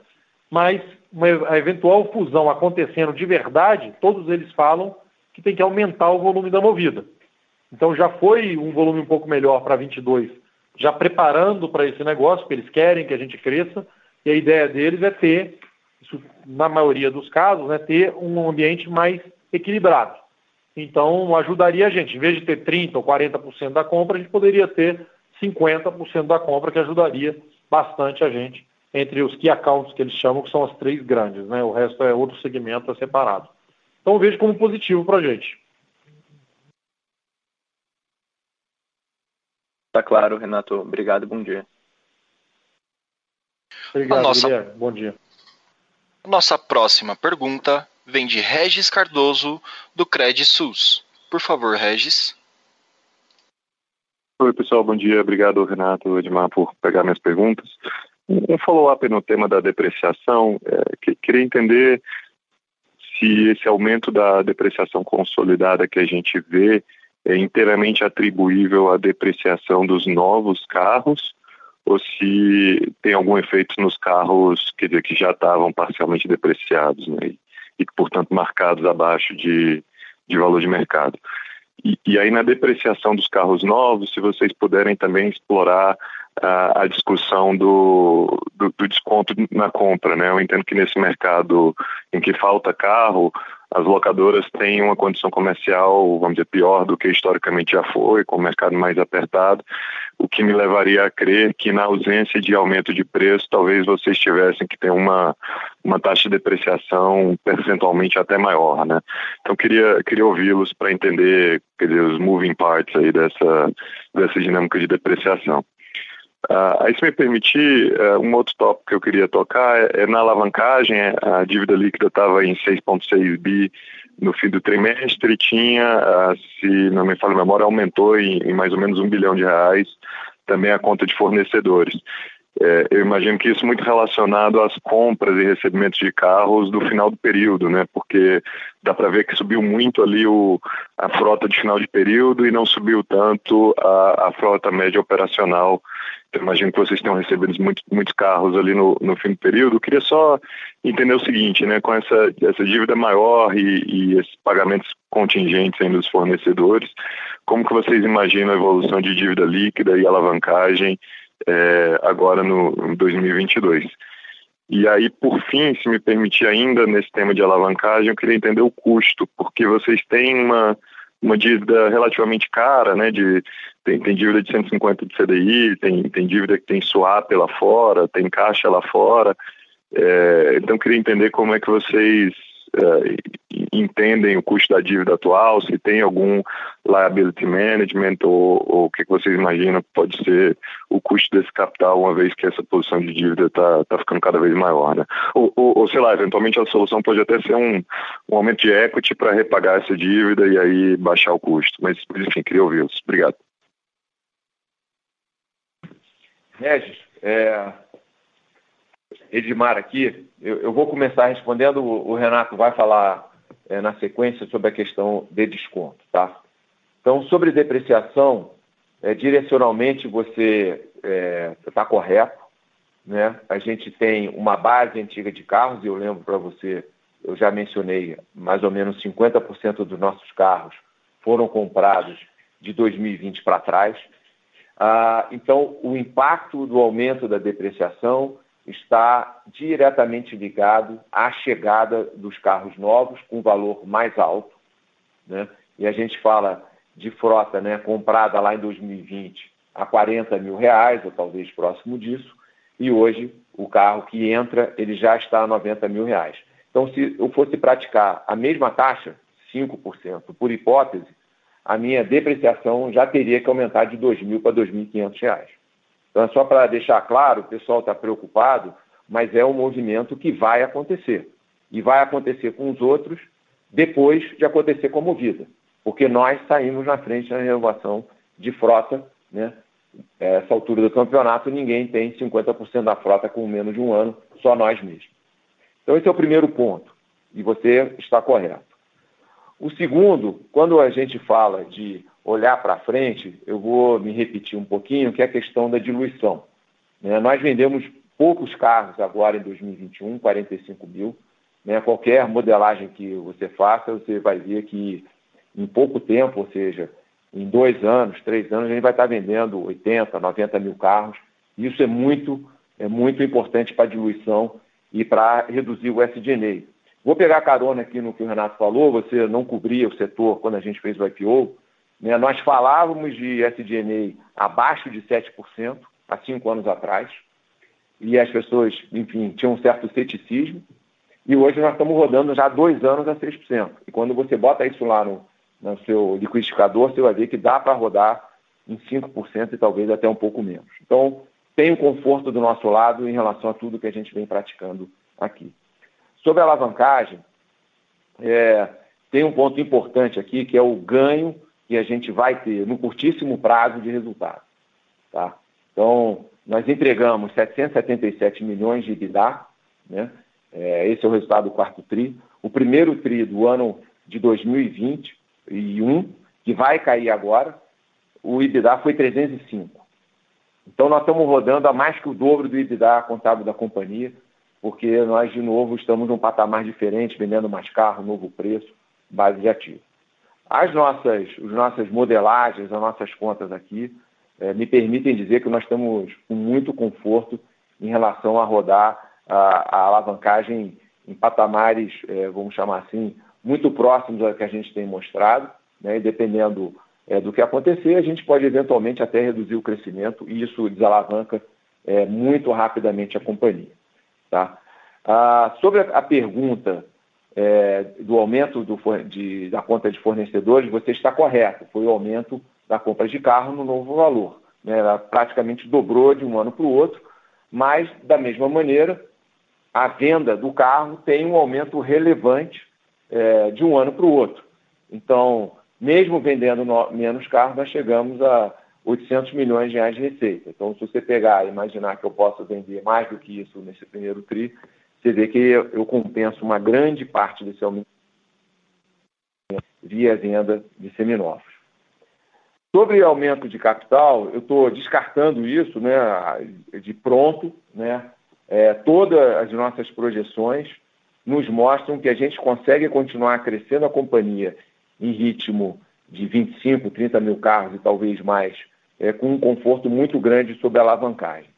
Speaker 2: mas uma a eventual fusão acontecendo de verdade, todos eles falam que tem que aumentar o volume da movida. Então já foi um volume um pouco melhor para 22 já preparando para esse negócio, porque eles querem que a gente cresça, e a ideia deles é ter, na maioria dos casos, né, ter um ambiente mais equilibrado. Então, ajudaria a gente, em vez de ter 30% ou 40% da compra, a gente poderia ter 50% da compra, que ajudaria bastante a gente entre os key accounts que eles chamam, que são as três grandes, né? O resto é outro segmento é separado. Então, vejo como positivo para a gente.
Speaker 5: Tá claro, Renato. Obrigado, bom dia.
Speaker 2: Obrigado, nossa... Bom dia.
Speaker 1: Nossa próxima pergunta vem de Regis Cardoso, do Credit SUS. Por favor, Regis.
Speaker 6: Oi, pessoal, bom dia. Obrigado, Renato Edmar, por pegar minhas perguntas. Um follow-up no tema da depreciação. É, que, queria entender se esse aumento da depreciação consolidada que a gente vê é inteiramente atribuível à depreciação dos novos carros ou se tem algum efeito nos carros quer dizer, que já estavam parcialmente depreciados né, e, portanto, marcados abaixo de, de valor de mercado. E, e, aí, na depreciação dos carros novos, se vocês puderem também explorar a, a discussão do, do, do, desconto na compra. Né? Eu entendo que nesse mercado em que falta carro, as locadoras têm uma condição comercial, vamos dizer, pior do que historicamente já foi, com o mercado mais apertado, o que me levaria a crer que na ausência de aumento de preço, talvez vocês tivessem que ter uma, uma taxa de depreciação percentualmente até maior, né? Então queria, queria ouvi-los para entender quer dizer, os moving parts aí dessa, dessa dinâmica de depreciação. Uh, aí, se me permitir, uh, um outro tópico que eu queria tocar é, é na alavancagem. A dívida líquida estava em 6,6 bi no fim do trimestre, tinha, uh, se não me falha a memória, aumentou em, em, mais ou menos um bilhão de reais também a conta de fornecedores. É, eu imagino que isso muito relacionado às compras e recebimentos de carros do final do período, né? Porque dá para ver que subiu muito ali o, a frota de final de período e não subiu tanto a, a frota média operacional imagino que vocês tenham recebido muito, muitos carros ali no, no fim do período. Eu queria só entender o seguinte, né, com essa, essa dívida maior e, e esses pagamentos contingentes ainda dos fornecedores, como que vocês imaginam a evolução de dívida líquida e alavancagem é, agora no 2022? E aí, por fim, se me permitir ainda nesse tema de alavancagem, eu queria entender o custo, porque vocês têm uma, uma dívida relativamente cara, né, de tem, tem dívida de 150 de CDI, tem, tem dívida que tem swap lá fora, tem caixa lá fora. É, então, queria entender como é que vocês uh, entendem o custo da dívida atual, se tem algum liability management ou, ou o que, vocês imaginam que pode ser o custo desse capital, uma vez que essa posição de dívida está tá ficando cada vez maior, né? Ou, ou, ou, sei lá, eventualmente a solução pode até ser um, um aumento de equity para repagar essa dívida e aí baixar o custo. Mas, enfim, queria ouvi-los. Obrigado.
Speaker 3: Regis, é, Edmar aqui, eu, eu, vou começar respondendo, o, Renato vai falar é, na sequência sobre a questão de desconto, tá? Então, sobre depreciação, é, direcionalmente você está é, correto, né? A gente tem uma base antiga de carros, e eu lembro para você, eu já mencionei, mais ou menos 50% dos nossos carros foram comprados de 2020 para trás. Ah, então, o impacto do aumento da depreciação está diretamente ligado à chegada dos carros novos com valor mais alto. Né? E a gente fala de frota né, comprada lá em 2020 a 40 mil reais, ou talvez próximo disso, e hoje o carro que entra ele já está a 90 mil reais. Então, se eu fosse praticar a mesma taxa, 5%, por hipótese, a minha depreciação já teria que aumentar de R$ 2.000 para R$ 2.500. Então, é só para deixar claro, o pessoal está preocupado, mas é um movimento que vai acontecer. E vai acontecer com os outros depois de acontecer com a Movida, porque nós saímos na frente na renovação de frota. Né? Essa altura do campeonato, ninguém tem 50% da frota com menos de um ano, só nós mesmos. Então, esse é o primeiro ponto, e você está correto. O segundo, quando a gente fala de olhar para frente, eu vou me repetir um pouquinho, que é a questão da diluição. Né? Nós vendemos poucos carros agora em 2021, 45 mil. Né? Qualquer modelagem que você faça, você vai ver que em pouco tempo, ou seja, em dois anos, três anos, a gente vai estar vendendo 80, 90 mil carros. Isso é muito, é muito importante para a diluição e para reduzir o SDNA. Vou pegar carona aqui no que o Renato falou, você não cobria o setor quando a gente fez o IPO. Né? Nós falávamos de SDNA abaixo de 7% há cinco anos atrás, e as pessoas, enfim, tinham um certo ceticismo, e hoje nós estamos rodando já há dois anos a 6%. E quando você bota isso lá no, no seu liquidificador, você vai ver que dá para rodar em 5% e talvez até um pouco menos. Então, tem o conforto do nosso lado em relação a tudo que a gente vem praticando aqui. Sobre a alavancagem, é, tem um ponto importante aqui, que é o ganho que a gente vai ter no curtíssimo prazo de resultado. Tá? Então, nós entregamos 777 milhões de EBITDA, né? É, esse é o resultado do quarto TRI. O primeiro TRI do ano de 2021, que vai cair agora, o EBITDA foi 305. Então, nós estamos rodando a mais que o dobro do EBITDA contábil da companhia, porque nós, de novo, estamos num patamar diferente, vendendo mais carro, novo preço, base de ativo. As nossas, as nossas modelagens, as nossas contas aqui, é, me permitem dizer que nós estamos com muito conforto em relação a rodar a, a alavancagem em patamares, é, vamos chamar assim, muito próximos ao que a gente tem mostrado, né, e dependendo é, do que acontecer, a gente pode eventualmente até reduzir o crescimento e isso desalavanca muito rapidamente a companhia. Tá? Ah, sobre a, a pergunta é, do aumento do, de, da conta de fornecedores, você está correto. Foi o aumento da compra de carro no novo valor. Né? Ela praticamente dobrou de um ano para o outro, mas, da mesma maneira, a venda do carro tem um aumento relevante é, de um ano para o outro. Então, mesmo vendendo no, menos carros, nós chegamos a 800 milhões de reais de receita. Então, se você pegar e imaginar que eu posso vender mais do que isso nesse primeiro TRI, você vê que eu, compenso uma grande parte desse aumento via venda de seminovos. Sobre aumento de capital, eu estou descartando isso né, de pronto. Né? É, todas as nossas projeções nos mostram que a gente consegue continuar crescendo a companhia em ritmo de 25, 30 mil carros e talvez mais é, com um conforto muito grande sobre a alavancagem.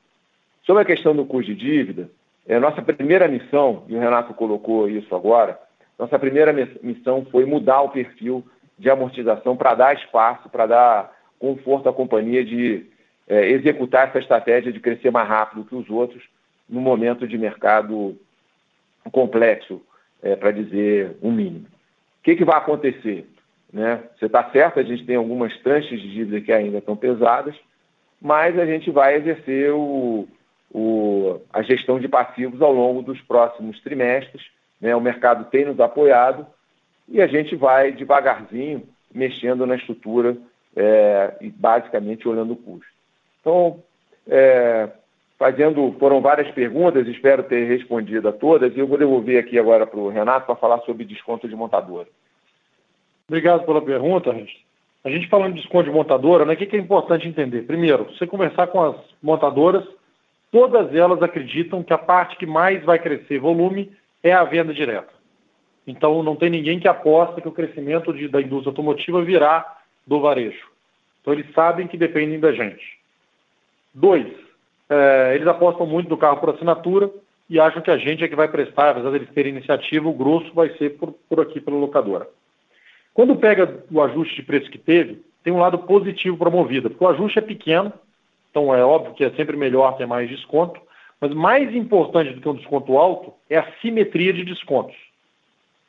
Speaker 3: Sobre a questão do custo de dívida, é, nossa primeira missão, e o Renato colocou isso agora, nossa primeira missão foi mudar o perfil de amortização para dar espaço, para dar conforto à companhia de é, executar essa estratégia de crescer mais rápido que os outros no momento de mercado complexo é, para dizer um mínimo. O que, que vai acontecer? Né? Você está certo, a gente tem algumas tranches de dívida que ainda estão pesadas, mas a gente vai exercer o, o, a gestão de passivos ao longo dos próximos trimestres. Né? O mercado tem nos apoiado e a gente vai devagarzinho mexendo na estrutura é, e basicamente olhando o custo. Então, é, fazendo, foram várias perguntas, espero ter respondido a todas, e eu vou devolver aqui agora para o Renato para falar sobre desconto de montadora.
Speaker 2: Obrigado pela pergunta, Regis. A gente falando de desconto de montadora, né, o que é importante entender? Primeiro, você conversar com as montadoras, todas elas acreditam que a parte que mais vai crescer volume é a venda direta. Então, não tem ninguém que aposta que o crescimento de, da indústria automotiva virá do varejo. Então, eles sabem que dependem da gente. Dois, é, eles apostam muito no carro por assinatura e acham que a gente é que vai prestar, apesar deles terem iniciativa, o grosso vai ser por, por aqui pela locadora. Quando pega o ajuste de preço que teve, tem um lado positivo Movida, porque o ajuste é pequeno, então é óbvio que é sempre melhor ter mais desconto, mas mais importante do que um desconto alto é a simetria de descontos.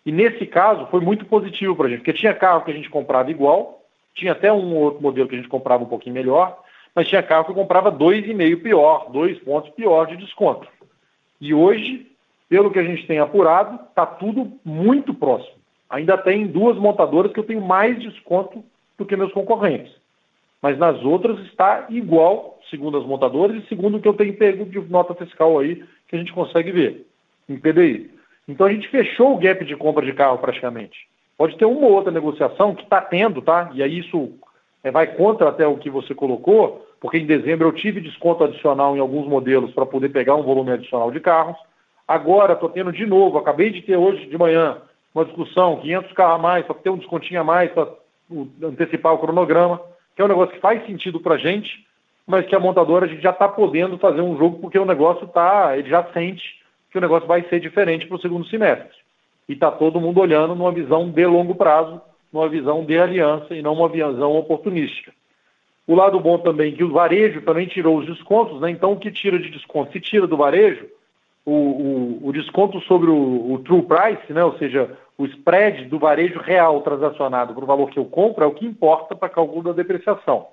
Speaker 2: E nesse caso foi muito positivo para a gente, porque tinha carro que a gente comprava igual, tinha até um outro modelo que a gente comprava um pouquinho melhor, mas tinha carro que comprava dois e meio pior, dois pontos pior de desconto. E hoje, pelo que a gente tem apurado, está tudo muito próximo. Ainda tem duas montadoras que eu tenho mais desconto do que meus concorrentes. Mas nas outras está igual, segundo as montadoras, e segundo o que eu tenho pego de nota fiscal aí, que a gente consegue ver em PDI. Então a gente fechou o gap de compra de carro praticamente. Pode ter uma ou outra negociação que está tendo, tá? E aí isso é, vai contra até o que você colocou, porque em dezembro eu tive desconto adicional em alguns modelos para poder pegar um volume adicional de carros. Agora estou tendo de novo, acabei de ter hoje de manhã uma discussão, 500 carros a mais, para ter um descontinho a mais, para antecipar o cronograma, que é um negócio que faz sentido para a gente, mas que a montadora a gente já está podendo fazer um jogo porque o negócio está, ele já sente que o negócio vai ser diferente para o segundo semestre. E está todo mundo olhando numa visão de longo prazo numa visão de aliança e não uma visão oportunística. O lado bom também é que o varejo também tirou os descontos, né? então o que tira de desconto? Se tira do varejo, o, o, desconto sobre o, o, true price, né? ou seja, o spread do varejo real transacionado para o valor que eu compro é o que importa para cálculo da depreciação.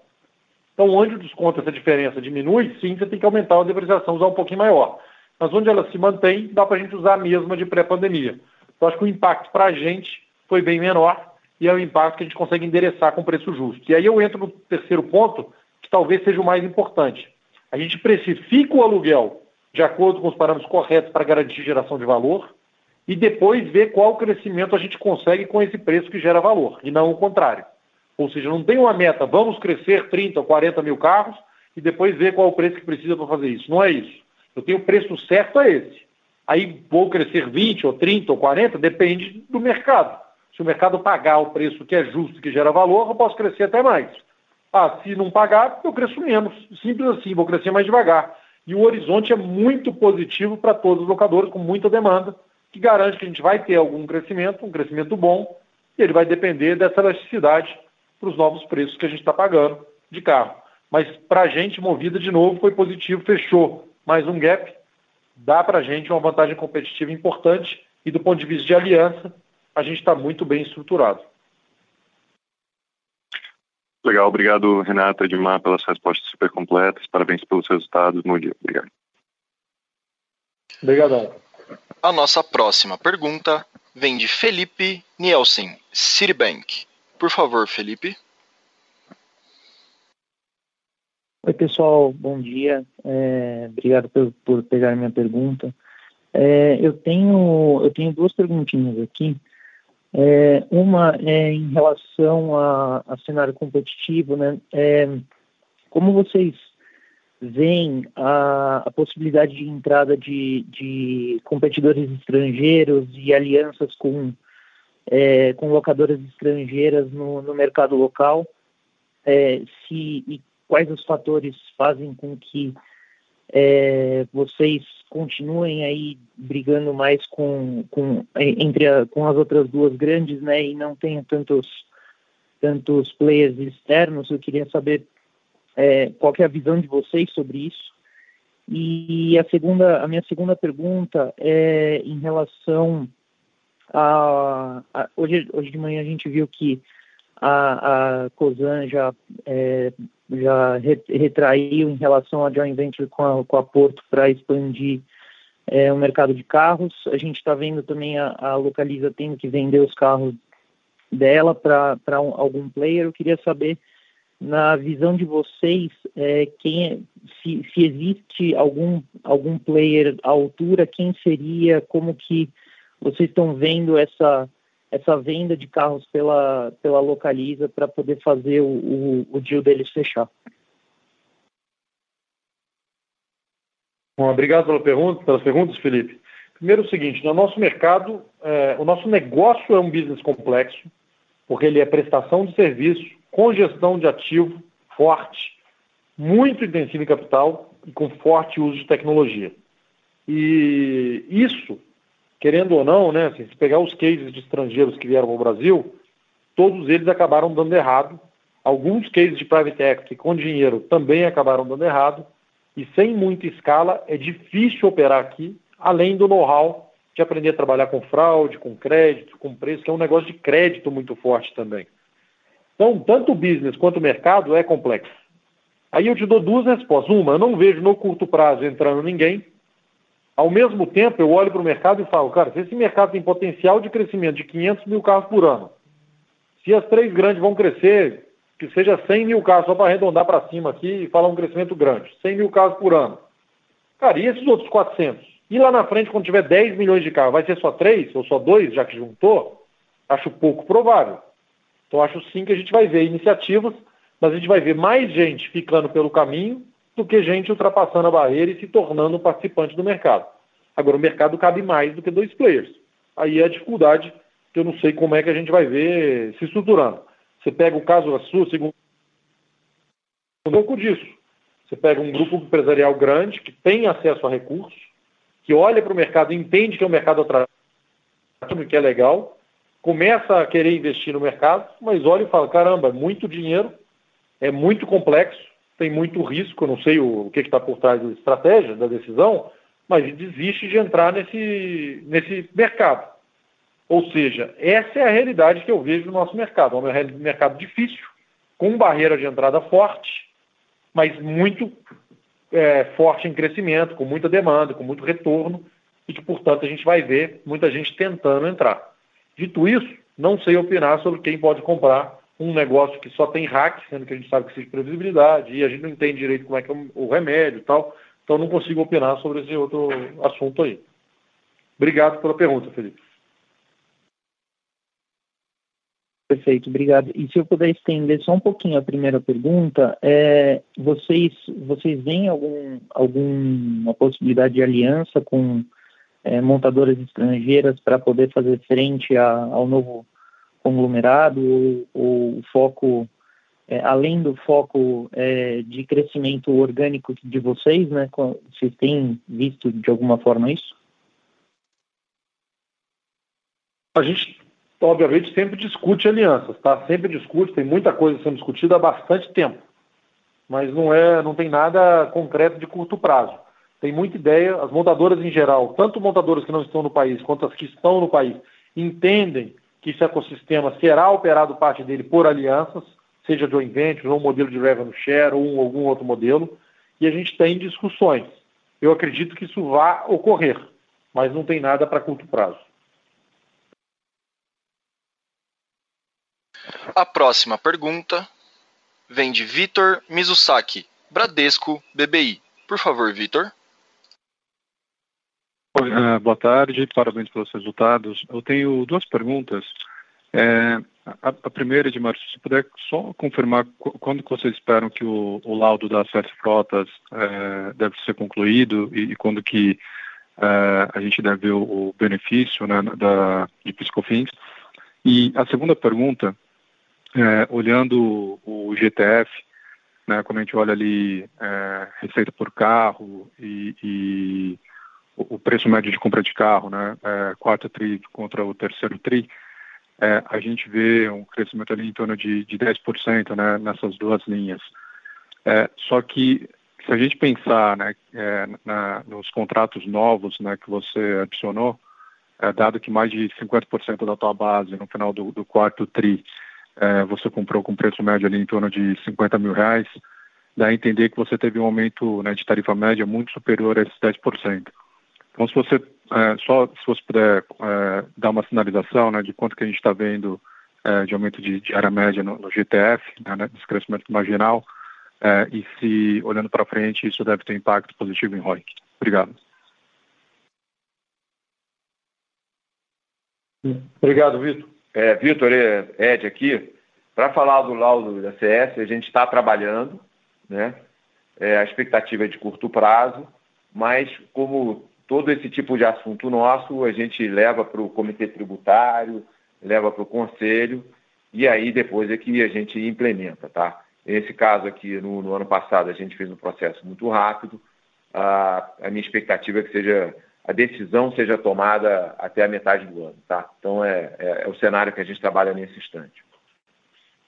Speaker 2: Então, onde o desconto, essa diferença diminui, sim, você tem que aumentar a depreciação, usar um pouquinho maior. Mas onde ela se mantém, dá para a gente usar a mesma de pré-pandemia. Então, acho que o impacto para a gente foi bem menor e é o impacto que a gente consegue endereçar com preço justo. E aí eu entro no terceiro ponto, que talvez seja o mais importante. A gente precifica o aluguel de acordo com os parâmetros corretos para garantir geração de valor e depois ver qual crescimento a gente consegue com esse preço que gera valor, e não o contrário. Ou seja, não tem uma meta, vamos crescer 30 ou 40 mil carros e depois ver qual o preço que precisa para fazer isso. Não é isso. Eu tenho o preço certo é esse. Aí vou crescer 20 ou 30 ou 40, depende do mercado. Se o mercado pagar o preço que é justo, que gera valor, eu posso crescer até mais. Ah, se não pagar, eu cresço menos. Simples assim, vou crescer mais devagar. E o horizonte é muito positivo para todos os locadores, com muita demanda, que garante que a gente vai ter algum crescimento, um crescimento bom, e ele vai depender dessa elasticidade para os novos preços que a gente está pagando de carro. Mas para a gente, movida de novo, foi positivo, fechou mais um gap, dá para a gente uma vantagem competitiva importante e do ponto de vista de aliança, a gente está muito bem estruturado.
Speaker 6: Legal, obrigado Renata Edmar pelas respostas super completas, parabéns pelos resultados, bom dia, obrigado.
Speaker 2: Obrigadão.
Speaker 1: A nossa próxima pergunta vem de Felipe Nielsen, Citibank. Por favor, Felipe.
Speaker 7: Oi, pessoal, bom dia. É, obrigado por, por pegar minha pergunta. É, eu, tenho, eu tenho duas perguntinhas aqui. É, uma é em relação a, a cenário competitivo, né? É, como vocês veem a, a, possibilidade de entrada de, de competidores estrangeiros e alianças com, é, com locadoras estrangeiras no, no mercado local? É, se, e quais os fatores fazem com que é, vocês continuem aí brigando mais com, com entre a, com as outras duas grandes, né, e não tenha tantos tantos players externos. Eu queria saber é, qual é a visão de vocês sobre isso. E a segunda, a minha segunda pergunta é em relação a, a, hoje, hoje de manhã a gente viu que a, a COSAN já, é, já retraiu em relação à joint venture com a, com a Porto para expandir é, o mercado de carros. A gente está vendo também a, a Localiza tendo que vender os carros dela para um, algum player. Eu queria saber, na visão de vocês, é, quem é, se, se existe algum, algum player à altura, quem seria, como que vocês estão vendo essa, essa venda de carros pela, pela Localiza para poder fazer o, o, o deal deles fechar?
Speaker 2: Bom, obrigado pela pergunta, pelas perguntas, Felipe. Primeiro, o seguinte: no nosso mercado, é, o nosso negócio é um business complexo, porque ele é prestação de serviço, com gestão de ativo forte, muito intensivo em capital e com forte uso de tecnologia. E isso, querendo ou não, né, assim, se pegar os cases de estrangeiros que vieram para o Brasil, todos eles acabaram dando errado. Alguns cases de private equity com dinheiro também acabaram dando errado e sem muita escala é difícil operar aqui, além do know-how de aprender a trabalhar com fraude, com crédito, com preço, que é um negócio de crédito muito forte também. Então, tanto o business quanto o mercado é complexo. Aí eu te dou duas respostas. Uma, eu não vejo no curto prazo entrando ninguém. Ao mesmo tempo, eu olho para o mercado e falo, cara, se esse mercado tem potencial de crescimento de 500 mil carros por ano, se as três grandes vão crescer que seja 100 mil casos, só para arredondar para cima aqui e falar um crescimento grande, 100 mil casos por ano. Cara, e esses outros 400? E lá na frente, quando tiver 10 milhões de carros, vai ser só 3 ou só 2, já que juntou? Acho pouco provável. Então, acho sim que a gente vai ver iniciativas, mas a gente vai ver mais gente ficando pelo caminho do que gente ultrapassando a barreira e se tornando um participante do mercado. Agora, o mercado cabe mais do que dois players. Aí é a dificuldade que eu não sei como é que a gente vai ver se estruturando. Você pega o caso da sua, segundo um pouco disso. Você pega um grupo empresarial grande que tem acesso a recursos, que olha para o mercado, entende que é um mercado atrativo, que é legal, começa a querer investir no mercado, mas olha e fala: caramba, é muito dinheiro, é muito complexo, tem muito risco. Não sei o, o que está por trás da estratégia, da decisão, mas desiste de entrar nesse, nesse mercado. Ou seja, essa é a realidade que eu vejo no nosso mercado. É um mercado difícil, com barreira de entrada forte, mas muito é, forte em crescimento, com muita demanda, com muito retorno, e que, portanto, a gente vai ver muita gente tentando entrar. Dito isso, não sei opinar sobre quem pode comprar um negócio que só tem hack, sendo que a gente sabe que existe previsibilidade, e a gente não entende direito como é que é o remédio e tal, então não consigo opinar sobre esse outro assunto aí. Obrigado pela pergunta, Felipe.
Speaker 7: Perfeito, obrigado. E se eu puder estender só um pouquinho a primeira pergunta, é, vocês, vocês veem algum, alguma possibilidade de aliança com é, montadoras estrangeiras para poder fazer frente a, ao novo conglomerado ou, o foco, é, além do foco é, de crescimento orgânico de vocês, né? Vocês têm visto de alguma forma isso?
Speaker 2: A gente obviamente, sempre discute alianças, tá? Sempre discute, tem muita coisa sendo discutida há bastante tempo. Mas não, é, não tem nada concreto de curto prazo. Tem muita ideia, as montadoras em geral, tanto montadoras que não estão no país quanto as que estão no país, entendem que esse ecossistema será operado parte dele por alianças, seja joint venture, ou um modelo de revenue share, ou um, algum outro modelo, e a gente tem discussões. Eu acredito que isso vai ocorrer, mas não tem nada para curto prazo.
Speaker 1: A próxima pergunta vem de Vitor Mizusaki, Bradesco BBI. Por favor, Vitor.
Speaker 6: Uh, boa tarde, parabéns pelos resultados. Eu tenho duas perguntas. É, a, a, primeira, de Márcio, se puder só confirmar quando vocês esperam que o, o laudo das sete frotas é, deve ser concluído e, e quando que é, a gente deve ver o, o benefício né, da, de Piscofins. E a segunda pergunta é, olhando o GTF, né, quando a gente olha ali é, receita por carro e, e, o preço médio de compra de carro, né, é, quarto TRI contra o terceiro TRI, é, a gente vê um crescimento ali em torno de, de 10% né, nessas duas linhas. É, só que se a gente pensar né, é, na, nos contratos novos né, que você adicionou,
Speaker 8: é, dado que mais de 50% da tua base no final do, do quarto TRI é, você comprou com preço médio ali em torno de 50 mil reais, dá a entender que você teve um aumento né, de tarifa média muito superior a esses 10%. Então, se você é, só se você puder é, dar uma sinalização né, de quanto que a gente está vendo é, de aumento de, de área média no, no GTF, né, né, desse crescimento marginal, é, e se, olhando para frente, isso deve ter impacto positivo em ROIC. Obrigado.
Speaker 2: Obrigado, Vitor.
Speaker 3: É, Vitor, é, Ed aqui. Para falar do laudo da CS, a gente está trabalhando, né? É, a expectativa é de curto prazo, mas como todo esse tipo de assunto nosso, a gente leva para o comitê tributário, leva para o conselho, e aí depois é que a gente implementa, tá? Nesse caso aqui, no, no ano passado, a gente fez um processo muito rápido. A, a minha expectativa é que seja a decisão seja tomada até a metade do ano, tá? Então é, é, é o cenário que a gente trabalha nesse instante.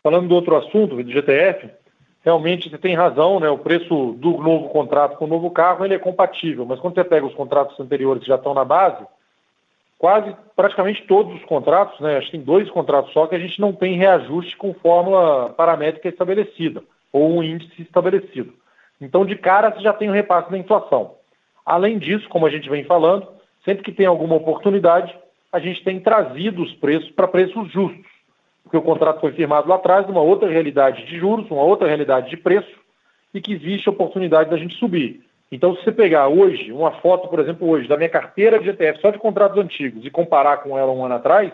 Speaker 2: Falando do outro assunto, do GTF, realmente você tem razão, né? O preço do novo contrato com o novo carro ele é compatível, mas quando você pega os contratos anteriores que já estão na base, quase praticamente todos os contratos, né? Acho que tem dois contratos só que a gente não tem reajuste com fórmula paramétrica estabelecida ou um índice estabelecido. Então, de cara, você já tem o repasse da inflação. Além disso, como a gente vem falando, sempre que tem alguma oportunidade, a gente tem trazido os preços para preços justos, porque o contrato foi firmado lá atrás, numa outra realidade de juros, uma outra realidade de preço, e que existe oportunidade da gente subir. Então, se você pegar hoje, uma foto, por exemplo, hoje, da minha carteira de ETF só de contratos antigos e comparar com ela um ano atrás,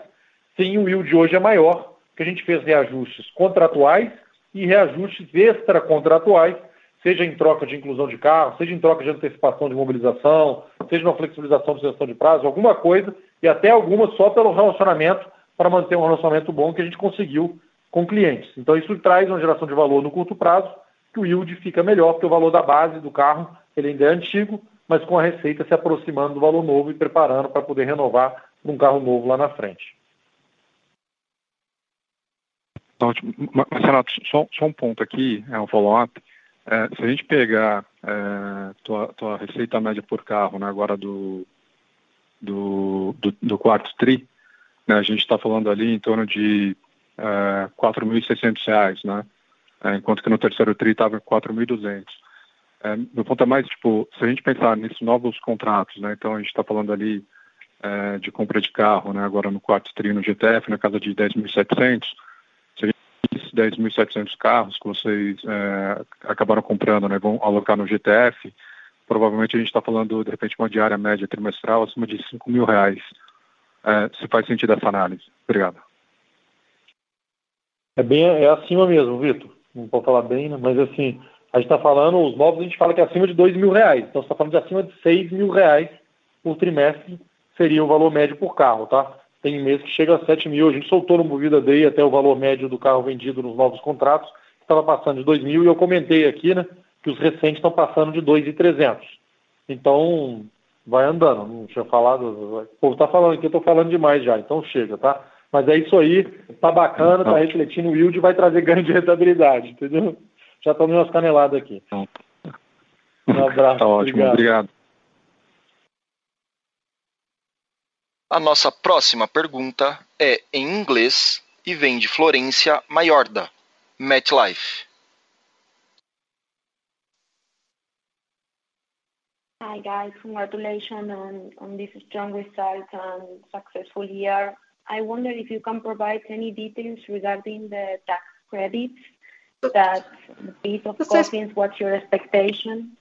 Speaker 2: sim, o yield hoje é maior, porque a gente fez reajustes contratuais e reajustes extracontratuais seja em troca de inclusão de carro, seja em troca de antecipação de mobilização, seja na flexibilização de gestão de prazo, alguma coisa, e até alguma só pelo relacionamento, para manter um relacionamento bom que a gente conseguiu com clientes. Então isso traz uma geração de valor no curto prazo, que o yield fica melhor, porque o valor da base do carro ele ainda é antigo, mas com a receita se aproximando do valor novo e preparando para poder renovar um carro novo lá na frente.
Speaker 8: Mas, Renato, só, só um ponto aqui, é um follow-up. É, se a gente pegar é, tua, tua receita média por carro, né, agora do, do, do, do quarto TRI, né, a gente está falando ali em torno de é, 4.600 reais, né, é, enquanto que no terceiro TRI estava em 4.200. É, meu ponto é mais, tipo, se a gente pensar nesses novos contratos, né, então a gente está falando ali é, de compra de carro, né, agora no quarto TRI no GTF, na casa de 10.700, 10.700 carros que vocês é, acabaram comprando, né, vão alocar no GTF, provavelmente a gente está falando, de repente, uma diária média trimestral acima de 5 mil reais. É, se faz sentido essa análise. Obrigado.
Speaker 2: É bem é acima mesmo, Vitor. Não pode falar bem, né? mas assim, a gente está falando, os novos a gente fala que é acima de 2 mil reais. Então você está falando de acima de 6 mil reais por trimestre seria o valor médio por carro, tá? tem mês que chega a 7 mil. A gente soltou no Movida Day até o valor médio do carro vendido nos novos contratos, estava passando de 2 mil, e eu comentei aqui, né, que os recentes estão passando de 2,300. Então, vai andando. Não tinha falado, o povo está falando aqui, eu estou falando demais já, então chega, tá? Mas é isso aí, tá bacana, tá refletindo o yield vai trazer *laughs* ganho de rentabilidade, entendeu? Já estamos umas caneladas aqui.
Speaker 8: Um abraço. Tá ótimo, obrigado. obrigado.
Speaker 1: A nossa próxima pergunta é em inglês e vem de Florência Maiorda, MetLife.
Speaker 9: Hi, guys. Congratulations on, on this strong result and successful year. I wonder if you can provide any details regarding the tax credits that the piece of coffins, what's your expectation?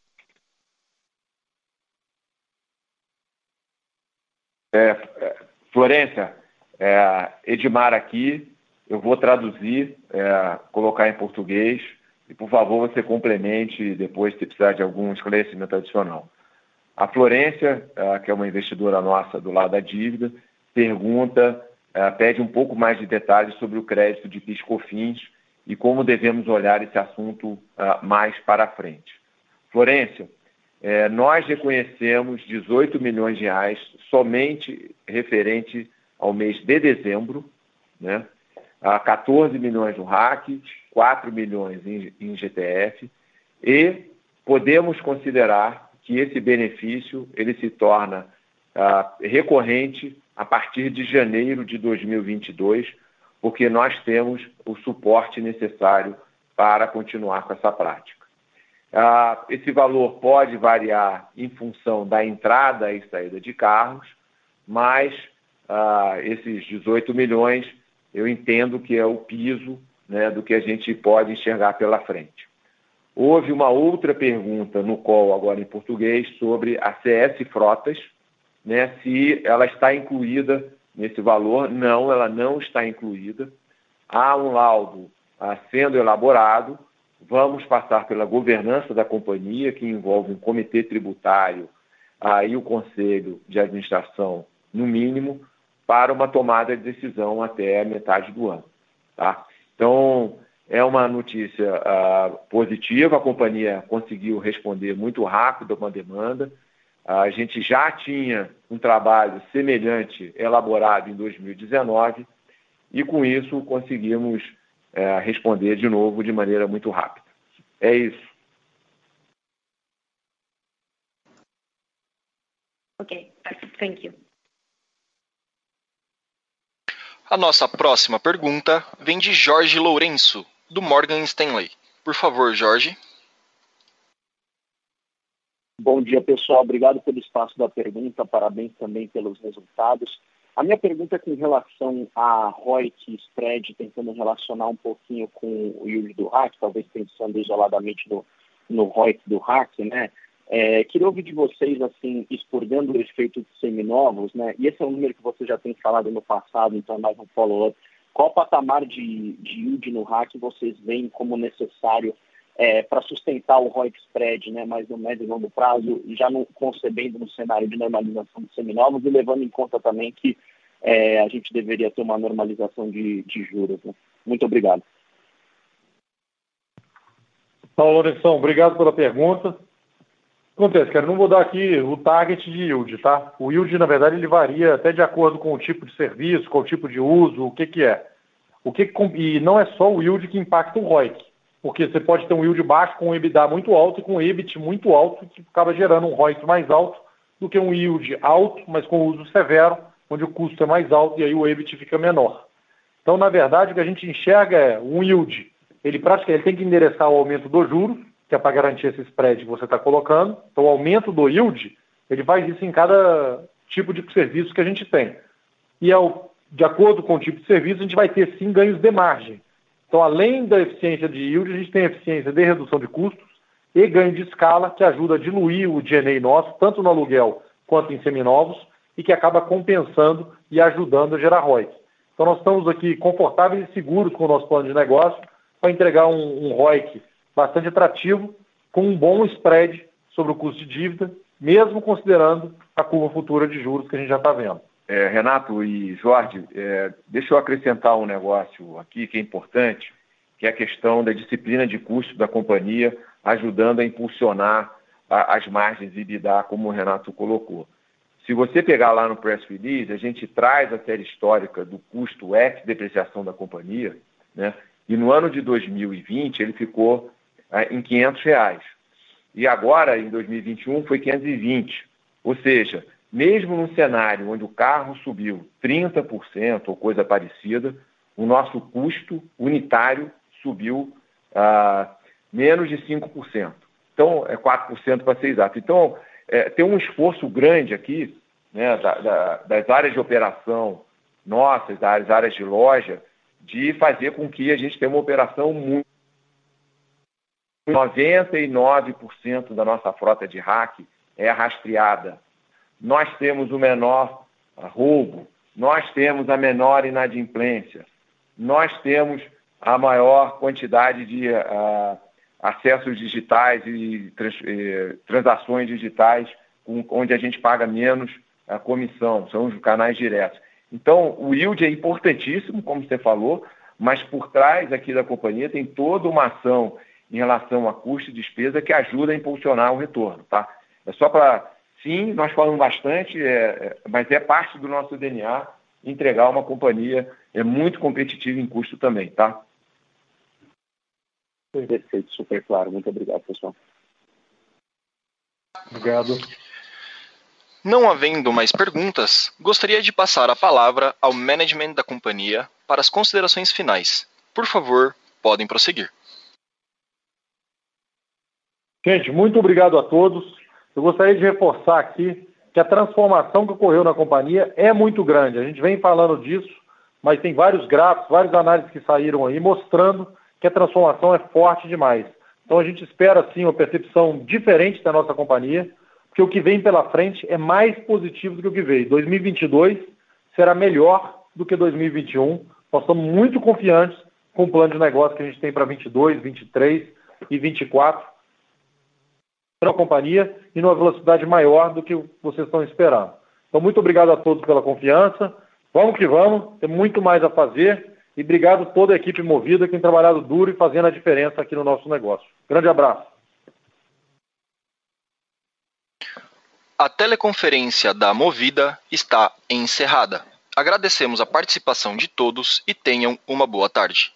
Speaker 3: É, é, Florência, é, Edmar aqui, eu vou traduzir, é, colocar em português, e por favor você complemente depois se precisar de algum esclarecimento adicional. A Florência, é, que é uma investidora nossa do lado da dívida, pergunta, é, pede um pouco mais de detalhes sobre o crédito de PIS/COFINS e como devemos olhar esse assunto mais para frente. Florência, nós reconhecemos 18 milhões de reais somente referente ao mês de dezembro, né? a 14 milhões no RAC, 4 milhões em GTF, e podemos considerar que esse benefício ele se torna ah, recorrente a partir de janeiro de 2022, porque nós temos o suporte necessário para continuar com essa prática. Ah, esse valor pode variar em função da entrada e saída de carros, mas ah, esses 18 milhões eu entendo que é o piso né, do que a gente pode enxergar pela frente. Houve uma outra pergunta no call agora em português sobre a CS Frotas, né, se ela está incluída nesse valor. Não, ela não está incluída. Há um laudo ah, sendo elaborado. Vamos passar pela governança da companhia, que envolve um comitê tributário e o conselho de administração, no mínimo, para uma tomada de decisão até metade do ano. Tá? Então, é uma notícia uh, positiva, a companhia conseguiu responder muito rápido a uma demanda. Uh, a gente já tinha um trabalho semelhante elaborado em 2019 e, com isso, conseguimos uh, responder de novo de maneira muito rápida. É isso.
Speaker 9: Ok, thank you.
Speaker 1: A nossa próxima pergunta vem de Jorge Lourenço, do Morgan Stanley. Por favor, Jorge.
Speaker 10: Bom dia, pessoal. Obrigado pelo espaço da pergunta. Parabéns também pelos resultados. A minha pergunta é com relação a ROIC spread, tentando relacionar um pouquinho com o yield do hack, talvez pensando isoladamente no, no ROIC do hack, né? É, queria ouvir de vocês, assim, expurgando o efeito de seminovos, né? E esse é um número que você já tem falado no passado, então é mais um follow-up. Qual patamar de, de yield no hack vocês veem como necessário é, para sustentar o ROIC spread, né, mais no médio e longo prazo, já no, concebendo no cenário de normalização de seminovos e levando em conta também que é, a gente deveria ter uma normalização de, de juros. Né? Muito obrigado.
Speaker 2: Paulo Lourenção, obrigado pela pergunta acontece, cara? Não vou dar aqui o target de yield, tá? O yield, na verdade, ele varia até de acordo com o tipo de serviço, com o tipo de uso, o que que é. O que, e não é só o yield que impacta o ROIC, porque você pode ter um yield baixo com um EBITDA muito alto e com um EBIT muito alto, que acaba gerando um ROIC mais alto do que um yield alto, mas com uso severo, onde o custo é mais alto e aí o EBIT fica menor. Então, na verdade, o que a gente enxerga é um yield, ele praticamente ele tem que endereçar o aumento dos juros, que é para garantir esse spread que você está colocando. Então, o aumento do yield, ele faz isso em cada tipo de serviço que a gente tem. E ao, de acordo com o tipo de serviço, a gente vai ter sim ganhos de margem. Então, além da eficiência de yield, a gente tem eficiência de redução de custos e ganho de escala, que ajuda a diluir o DNA nosso, tanto no aluguel quanto em seminovos, e que acaba compensando e ajudando a gerar ROI. Então, nós estamos aqui confortáveis e seguros com o nosso plano de negócio para entregar um, um ROIC bastante atrativo, com um bom spread sobre o custo de dívida, mesmo considerando a curva futura de juros que a gente já está vendo.
Speaker 3: É, Renato e Jorge, é, deixa eu acrescentar um negócio aqui que é importante, que é a questão da disciplina de custo da companhia, ajudando a impulsionar a, as margens e EBITDA, como o Renato colocou. Se você pegar lá no press release, a gente traz a série histórica do custo ex depreciação da companhia, né? E no ano de 2020 ele ficou é, em 500 reais. E agora, em 2021, foi 520. Ou seja, mesmo num cenário onde o carro subiu 30% ou coisa parecida, o nosso custo unitário subiu ah, menos de 5%. Então, é 4% para ser exato. Então, é, tem um esforço grande aqui né, da, da, das áreas de operação nossas, das áreas de loja, de fazer com que a gente tenha uma operação muito 99% da nossa frota de hack é rastreada. Nós temos o menor roubo, nós temos a menor inadimplência, nós temos a maior quantidade de uh, acessos digitais e trans, transações digitais, um, onde a gente paga menos a comissão, são os canais diretos. Então, o yield é importantíssimo, como você falou, mas por trás aqui da companhia tem toda uma ação em relação a custo e despesa que ajuda a impulsionar o retorno, tá? É só para, sim, nós falamos bastante, é, é mas é parte do nosso DNA entregar uma companhia é muito competitiva em custo também, tá?
Speaker 10: Perfeito, super claro. Muito obrigado, pessoal.
Speaker 2: Obrigado.
Speaker 1: Não havendo mais perguntas, gostaria de passar a palavra ao management da companhia para as considerações finais. Por favor, podem prosseguir.
Speaker 2: Gente, muito obrigado a todos. Eu gostaria de reforçar aqui que a transformação que ocorreu na companhia é muito grande. A gente vem falando disso, mas tem vários gráficos, várias análises que saíram aí mostrando que a transformação é forte demais. Então a gente espera sim uma percepção diferente da nossa companhia, porque o que vem pela frente é mais positivo do que o que veio. 2022 será melhor do que 2021. Nós estamos muito confiantes com o plano de negócio que a gente tem para 22, 23 e 24 para a companhia e numa velocidade maior do que vocês estão esperando. Então, muito obrigado a todos pela confiança. Vamos que vamos, tem muito mais a fazer. E obrigado a toda a equipe movida que tem trabalhado duro e fazendo a diferença aqui no nosso negócio. Grande abraço.
Speaker 1: A teleconferência da Movida está encerrada. Agradecemos a participação de todos e tenham uma boa tarde.